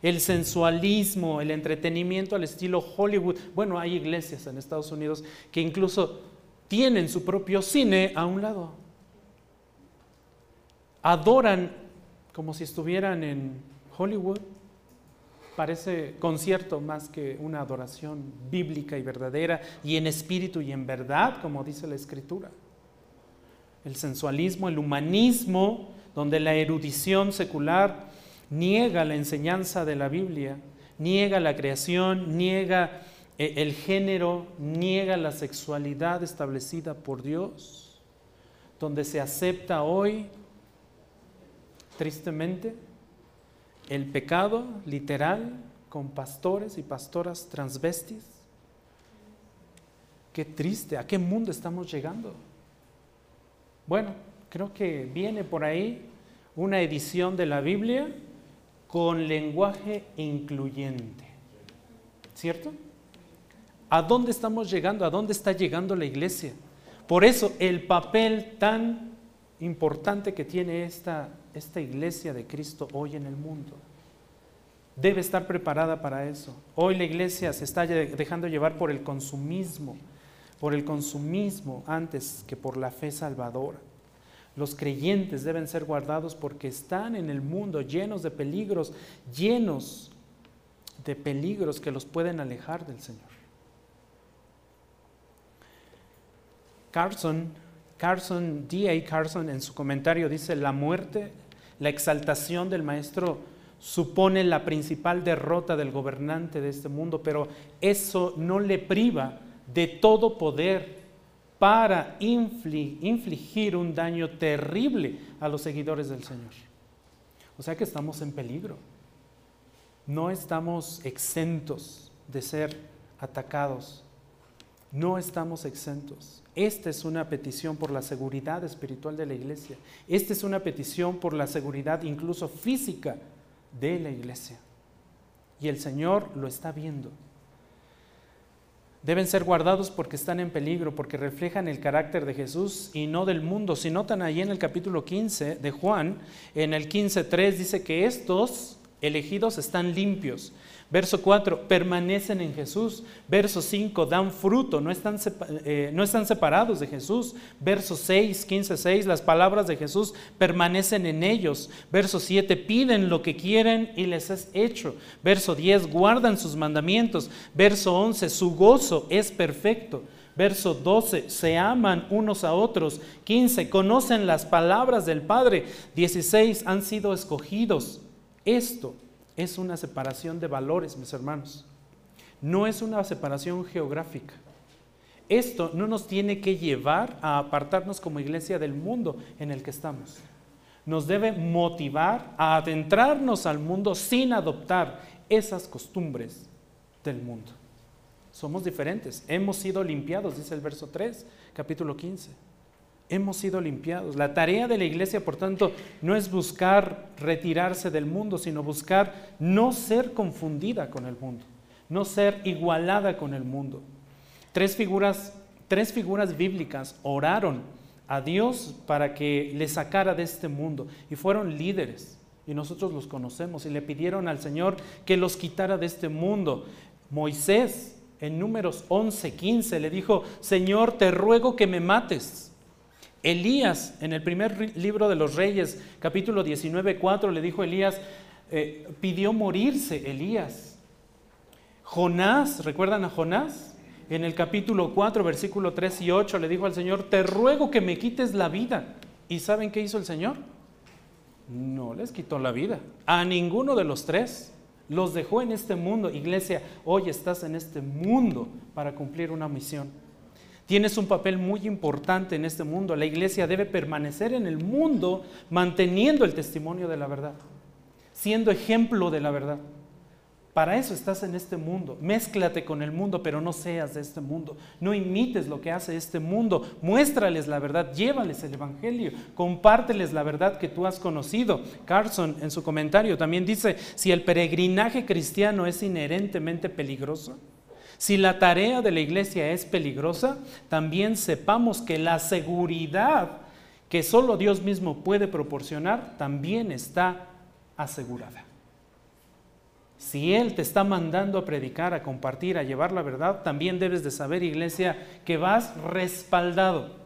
El sensualismo, el entretenimiento al estilo Hollywood. Bueno, hay iglesias en Estados Unidos que incluso tienen su propio cine a un lado. Adoran como si estuvieran en Hollywood parece concierto más que una adoración bíblica y verdadera y en espíritu y en verdad, como dice la escritura. El sensualismo, el humanismo, donde la erudición secular niega la enseñanza de la Biblia, niega la creación, niega eh, el género, niega la sexualidad establecida por Dios, donde se acepta hoy, tristemente, el pecado literal con pastores y pastoras transvestis. Qué triste, ¿a qué mundo estamos llegando? Bueno, creo que viene por ahí una edición de la Biblia con lenguaje incluyente. ¿Cierto? ¿A dónde estamos llegando? ¿A dónde está llegando la iglesia? Por eso el papel tan importante que tiene esta esta iglesia de Cristo hoy en el mundo. Debe estar preparada para eso. Hoy la iglesia se está dejando llevar por el consumismo, por el consumismo antes que por la fe salvadora. Los creyentes deben ser guardados porque están en el mundo llenos de peligros, llenos de peligros que los pueden alejar del Señor. Carson, Carson, D.A. Carson en su comentario dice, la muerte, la exaltación del maestro supone la principal derrota del gobernante de este mundo, pero eso no le priva de todo poder para infligir un daño terrible a los seguidores del Señor. O sea que estamos en peligro. No estamos exentos de ser atacados. No estamos exentos. Esta es una petición por la seguridad espiritual de la iglesia. Esta es una petición por la seguridad incluso física de la iglesia. Y el Señor lo está viendo. Deben ser guardados porque están en peligro, porque reflejan el carácter de Jesús y no del mundo. Si notan ahí en el capítulo 15 de Juan, en el 15.3 dice que estos elegidos están limpios. Verso 4, permanecen en Jesús. Verso 5, dan fruto, no están, eh, no están separados de Jesús. Verso 6, 15, 6, las palabras de Jesús permanecen en ellos. Verso 7, piden lo que quieren y les es hecho. Verso 10, guardan sus mandamientos. Verso 11, su gozo es perfecto. Verso 12, se aman unos a otros. 15, conocen las palabras del Padre. 16, han sido escogidos. Esto es una separación de valores, mis hermanos. No es una separación geográfica. Esto no nos tiene que llevar a apartarnos como iglesia del mundo en el que estamos. Nos debe motivar a adentrarnos al mundo sin adoptar esas costumbres del mundo. Somos diferentes. Hemos sido limpiados, dice el verso 3, capítulo 15 hemos sido limpiados. La tarea de la iglesia, por tanto, no es buscar retirarse del mundo, sino buscar no ser confundida con el mundo, no ser igualada con el mundo. Tres figuras, tres figuras bíblicas oraron a Dios para que le sacara de este mundo y fueron líderes y nosotros los conocemos y le pidieron al Señor que los quitara de este mundo. Moisés en números 11, 15 le dijo, Señor, te ruego que me mates Elías, en el primer libro de los Reyes, capítulo 19, 4, le dijo Elías, eh, pidió morirse Elías. Jonás, ¿recuerdan a Jonás? En el capítulo 4, versículo 3 y 8, le dijo al Señor, te ruego que me quites la vida. ¿Y saben qué hizo el Señor? No les quitó la vida. A ninguno de los tres. Los dejó en este mundo. Iglesia, hoy estás en este mundo para cumplir una misión. Tienes un papel muy importante en este mundo. La iglesia debe permanecer en el mundo manteniendo el testimonio de la verdad, siendo ejemplo de la verdad. Para eso estás en este mundo. Mézclate con el mundo, pero no seas de este mundo. No imites lo que hace este mundo. Muéstrales la verdad, llévales el Evangelio, compárteles la verdad que tú has conocido. Carson en su comentario también dice, si el peregrinaje cristiano es inherentemente peligroso, si la tarea de la iglesia es peligrosa, también sepamos que la seguridad que solo Dios mismo puede proporcionar también está asegurada. Si Él te está mandando a predicar, a compartir, a llevar la verdad, también debes de saber, iglesia, que vas respaldado,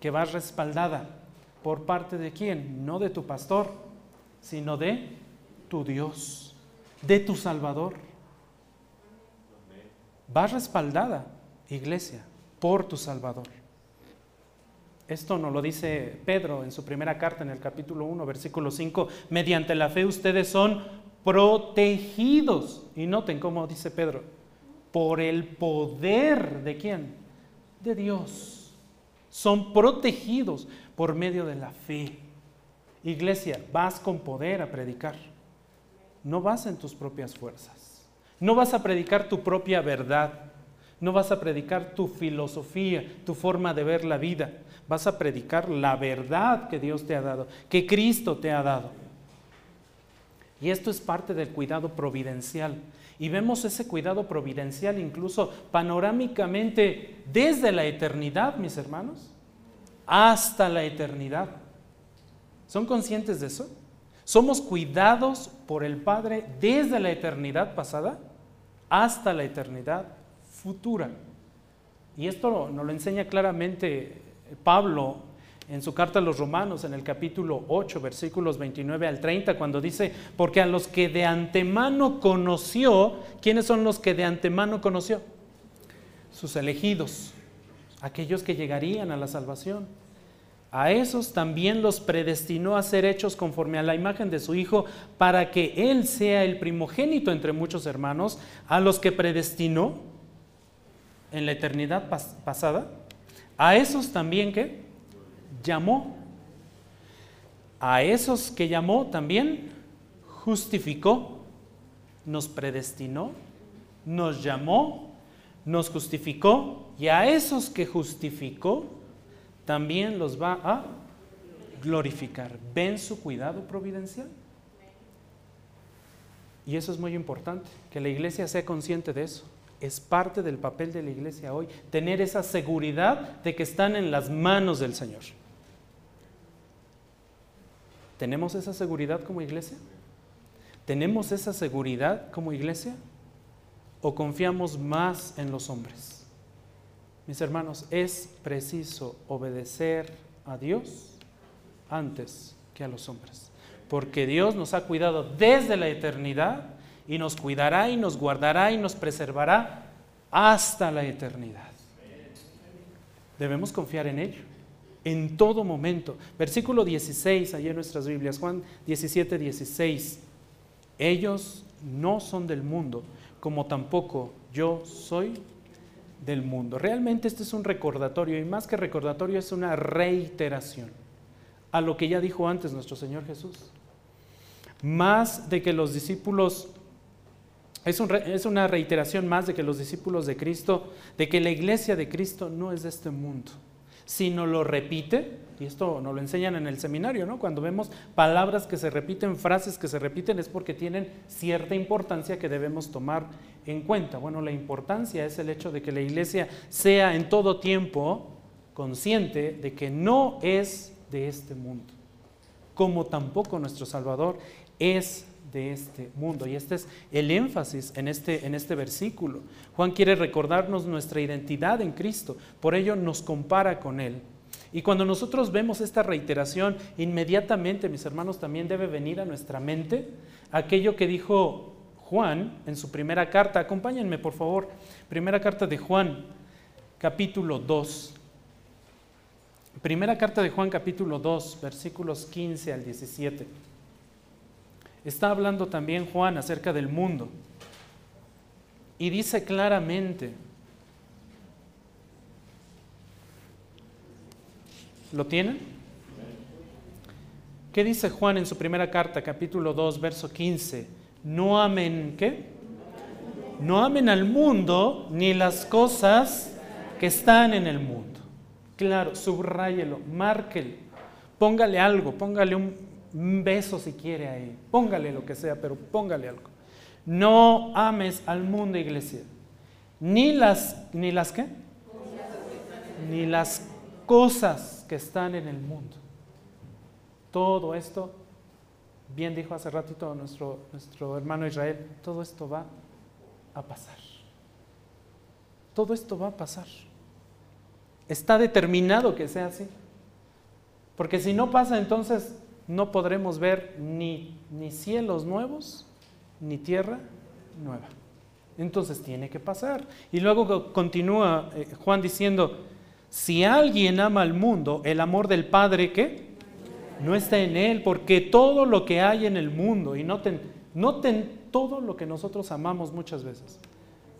que vas respaldada. ¿Por parte de quién? No de tu pastor, sino de tu Dios, de tu Salvador. Vas respaldada, iglesia, por tu Salvador. Esto nos lo dice Pedro en su primera carta en el capítulo 1, versículo 5. Mediante la fe ustedes son protegidos. Y noten cómo dice Pedro, por el poder de quién? De Dios. Son protegidos por medio de la fe. Iglesia, vas con poder a predicar. No vas en tus propias fuerzas. No vas a predicar tu propia verdad, no vas a predicar tu filosofía, tu forma de ver la vida, vas a predicar la verdad que Dios te ha dado, que Cristo te ha dado. Y esto es parte del cuidado providencial. Y vemos ese cuidado providencial incluso panorámicamente desde la eternidad, mis hermanos, hasta la eternidad. ¿Son conscientes de eso? Somos cuidados por el Padre desde la eternidad pasada hasta la eternidad futura. Y esto nos lo enseña claramente Pablo en su carta a los romanos, en el capítulo 8, versículos 29 al 30, cuando dice, porque a los que de antemano conoció, ¿quiénes son los que de antemano conoció? Sus elegidos, aquellos que llegarían a la salvación. A esos también los predestinó a ser hechos conforme a la imagen de su Hijo, para que Él sea el primogénito entre muchos hermanos, a los que predestinó en la eternidad pasada. A esos también que llamó. A esos que llamó también justificó, nos predestinó, nos llamó, nos justificó y a esos que justificó también los va a glorificar. ¿Ven su cuidado providencial? Y eso es muy importante, que la iglesia sea consciente de eso. Es parte del papel de la iglesia hoy, tener esa seguridad de que están en las manos del Señor. ¿Tenemos esa seguridad como iglesia? ¿Tenemos esa seguridad como iglesia? ¿O confiamos más en los hombres? Mis hermanos, es preciso obedecer a Dios antes que a los hombres. Porque Dios nos ha cuidado desde la eternidad y nos cuidará y nos guardará y nos preservará hasta la eternidad. Debemos confiar en ello en todo momento. Versículo 16, allá en nuestras Biblias, Juan 17, 16. Ellos no son del mundo, como tampoco yo soy del mundo. Realmente este es un recordatorio y más que recordatorio es una reiteración a lo que ya dijo antes nuestro Señor Jesús. Más de que los discípulos, es, una reiteración más de que los discípulos de Cristo, de que la iglesia de Cristo no es de este mundo sino lo repite, y esto nos lo enseñan en el seminario, ¿no? Cuando vemos palabras que se repiten, frases que se repiten, es porque tienen cierta importancia que debemos tomar en cuenta. Bueno, la importancia es el hecho de que la iglesia sea en todo tiempo consciente de que no es de este mundo, como tampoco nuestro Salvador es de este mundo. Y este es el énfasis en este, en este versículo. Juan quiere recordarnos nuestra identidad en Cristo, por ello nos compara con Él. Y cuando nosotros vemos esta reiteración, inmediatamente, mis hermanos, también debe venir a nuestra mente aquello que dijo Juan en su primera carta. Acompáñenme, por favor. Primera carta de Juan, capítulo 2. Primera carta de Juan, capítulo 2, versículos 15 al 17 está hablando también Juan acerca del mundo. Y dice claramente, ¿lo tienen? ¿Qué dice Juan en su primera carta, capítulo 2, verso 15? No amen, ¿qué? No amen al mundo ni las cosas que están en el mundo. Claro, subráyelo, márquelo, póngale algo, póngale un, beso si quiere ahí, póngale lo que sea, pero póngale algo. No ames al mundo, iglesia. Ni las, ni las qué? Ni las cosas que están en el mundo. Todo esto, bien dijo hace ratito nuestro, nuestro hermano Israel, todo esto va a pasar. Todo esto va a pasar. Está determinado que sea así. Porque si no pasa, entonces no podremos ver ni, ni cielos nuevos, ni tierra nueva. Entonces tiene que pasar. Y luego continúa eh, Juan diciendo, si alguien ama al mundo, el amor del Padre, ¿qué? No está en él, porque todo lo que hay en el mundo, y noten, noten todo lo que nosotros amamos muchas veces,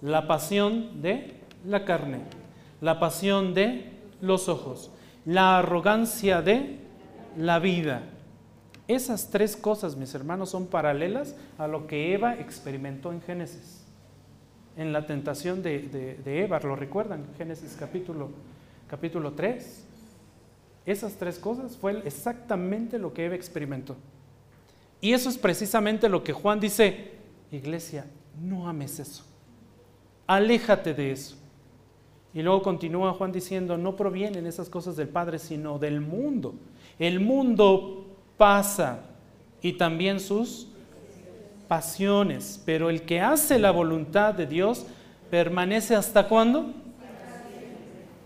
la pasión de la carne, la pasión de los ojos, la arrogancia de la vida, esas tres cosas, mis hermanos, son paralelas a lo que Eva experimentó en Génesis, en la tentación de, Eva, ¿lo recuerdan? Génesis capítulo, capítulo 3. Esas tres cosas fue exactamente lo que Eva experimentó. Y eso es precisamente lo que Juan dice, iglesia, no ames eso, aléjate de eso. Y luego continúa Juan diciendo, no provienen esas cosas del Padre, sino del mundo. El mundo pasa y también sus pasiones, pero el que hace la voluntad de Dios permanece hasta cuándo?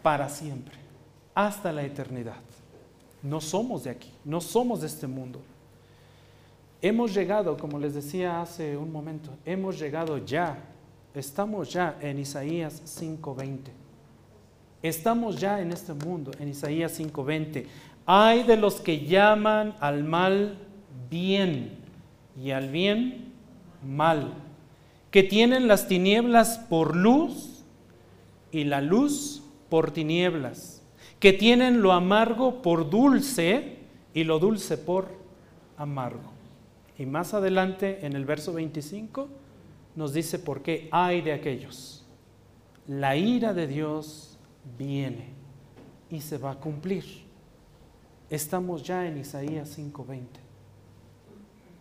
Para siempre, hasta la eternidad. No somos de aquí, no somos de este mundo. Hemos llegado, como les decía hace un momento, hemos llegado ya, estamos ya en Isaías 5:20. Estamos ya en este mundo, en Isaías 5:20. Hay de los que llaman al mal bien y al bien mal, que tienen las tinieblas por luz y la luz por tinieblas, que tienen lo amargo por dulce y lo dulce por amargo. Y más adelante, en el verso 25, nos dice por qué hay de aquellos. La ira de Dios viene y se va a cumplir. Estamos ya en Isaías 5:20.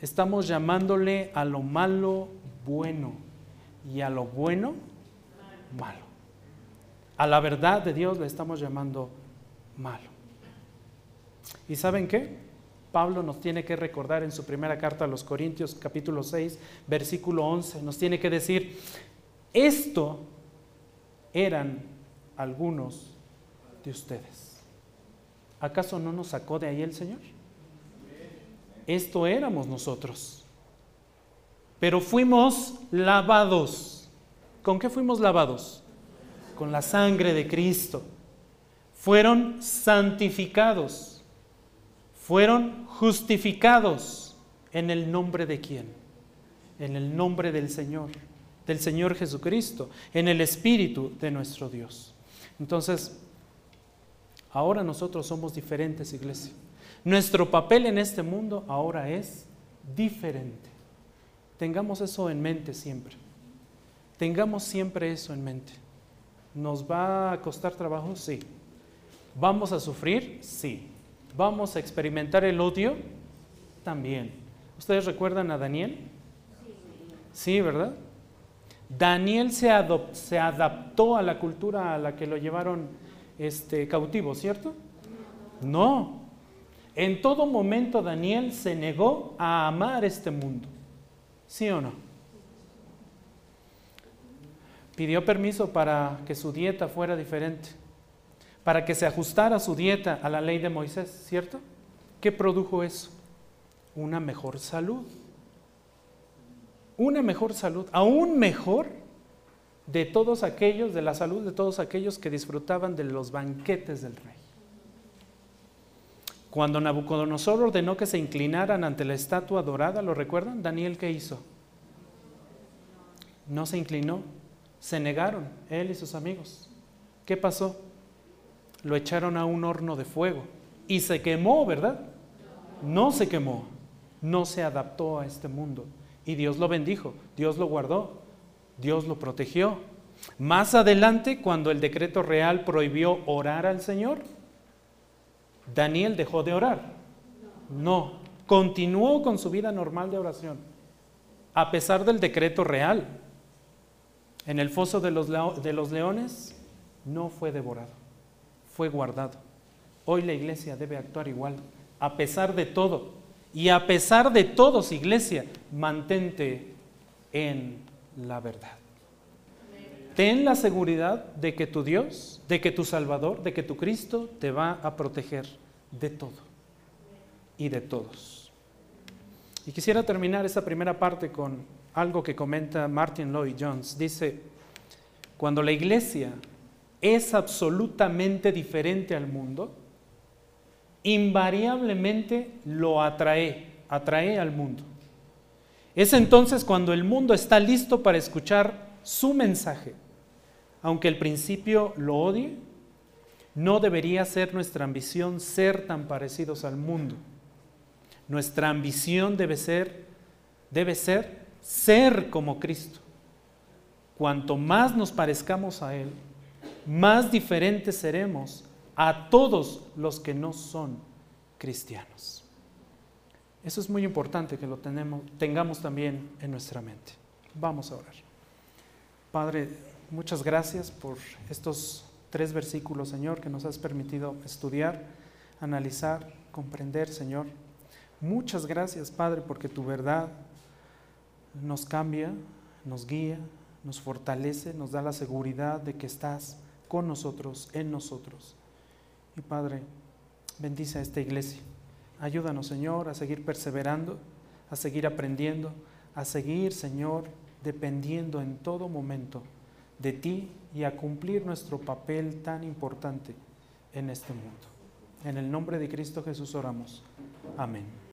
Estamos llamándole a lo malo bueno y a lo bueno malo. A la verdad de Dios le estamos llamando malo. ¿Y saben qué? Pablo nos tiene que recordar en su primera carta a los Corintios capítulo 6, versículo 11, nos tiene que decir, esto eran algunos de ustedes. ¿Acaso no nos sacó de ahí el Señor? Esto éramos nosotros. Pero fuimos lavados. ¿Con qué fuimos lavados? Con la sangre de Cristo. Fueron santificados fueron justificados en el nombre de quién? En el nombre del Señor, del Señor Jesucristo, en el Espíritu de nuestro Dios. Entonces, ahora nosotros somos diferentes, iglesia. Nuestro papel en este mundo ahora es diferente. Tengamos eso en mente siempre. Tengamos siempre eso en mente. ¿Nos va a costar trabajo? Sí. ¿Vamos a sufrir? Sí. ¿Vamos a experimentar el odio? También. ¿Ustedes recuerdan a Daniel? Sí, ¿verdad? Daniel se, se, adaptó a la cultura a la que lo llevaron este, cautivo, ¿cierto? No. En todo momento Daniel se negó a amar este mundo. ¿Sí o no? Pidió permiso para que su dieta fuera diferente para que se ajustara su dieta a la ley de Moisés, ¿cierto? ¿Qué produjo eso? Una mejor salud. Una mejor salud, aún mejor de todos aquellos, de la salud de todos aquellos que disfrutaban de los banquetes del rey. Cuando Nabucodonosor ordenó que se inclinaran ante la estatua dorada, ¿lo recuerdan? Daniel, ¿qué hizo? No se inclinó, se negaron, él y sus amigos. ¿Qué pasó? lo echaron a un horno de fuego y se quemó, ¿verdad? No se quemó, no se adaptó a este mundo. Y Dios lo bendijo, Dios lo guardó, Dios lo protegió. Más adelante, cuando el decreto real prohibió orar al Señor, Daniel dejó de orar. No, continuó con su vida normal de oración, a pesar del decreto real. En el foso de los, de los leones no fue devorado fue guardado. Hoy la iglesia debe actuar igual, a pesar de todo. Y a pesar de todos, iglesia, mantente en la verdad. Ten la seguridad de que tu Dios, de que tu Salvador, de que tu Cristo te va a proteger de todo y de todos. Y quisiera terminar esa primera parte con algo que comenta Martin Lloyd Jones. Dice, cuando la iglesia es absolutamente diferente al mundo, invariablemente lo atrae, atrae al mundo. Es entonces cuando el mundo está listo para escuchar su mensaje. Aunque al principio lo odie, no debería ser nuestra ambición ser tan parecidos al mundo. Nuestra ambición debe ser, debe ser ser como Cristo. Cuanto más nos parezcamos a Él, más diferentes seremos a todos los que no son cristianos. Eso es muy importante que lo tenemos, tengamos también en nuestra mente. Vamos a orar. Padre, muchas gracias por estos tres versículos, Señor, que nos has permitido estudiar, analizar, comprender, Señor. Muchas gracias, Padre, porque tu verdad nos cambia, nos guía, nos fortalece, nos da la seguridad de que estás con nosotros, en nosotros. Y Padre, bendice a esta iglesia. Ayúdanos, Señor, a seguir perseverando, a seguir aprendiendo, a seguir, Señor, dependiendo en todo momento de ti y a cumplir nuestro papel tan importante en este mundo. En el nombre de Cristo Jesús oramos. Amén.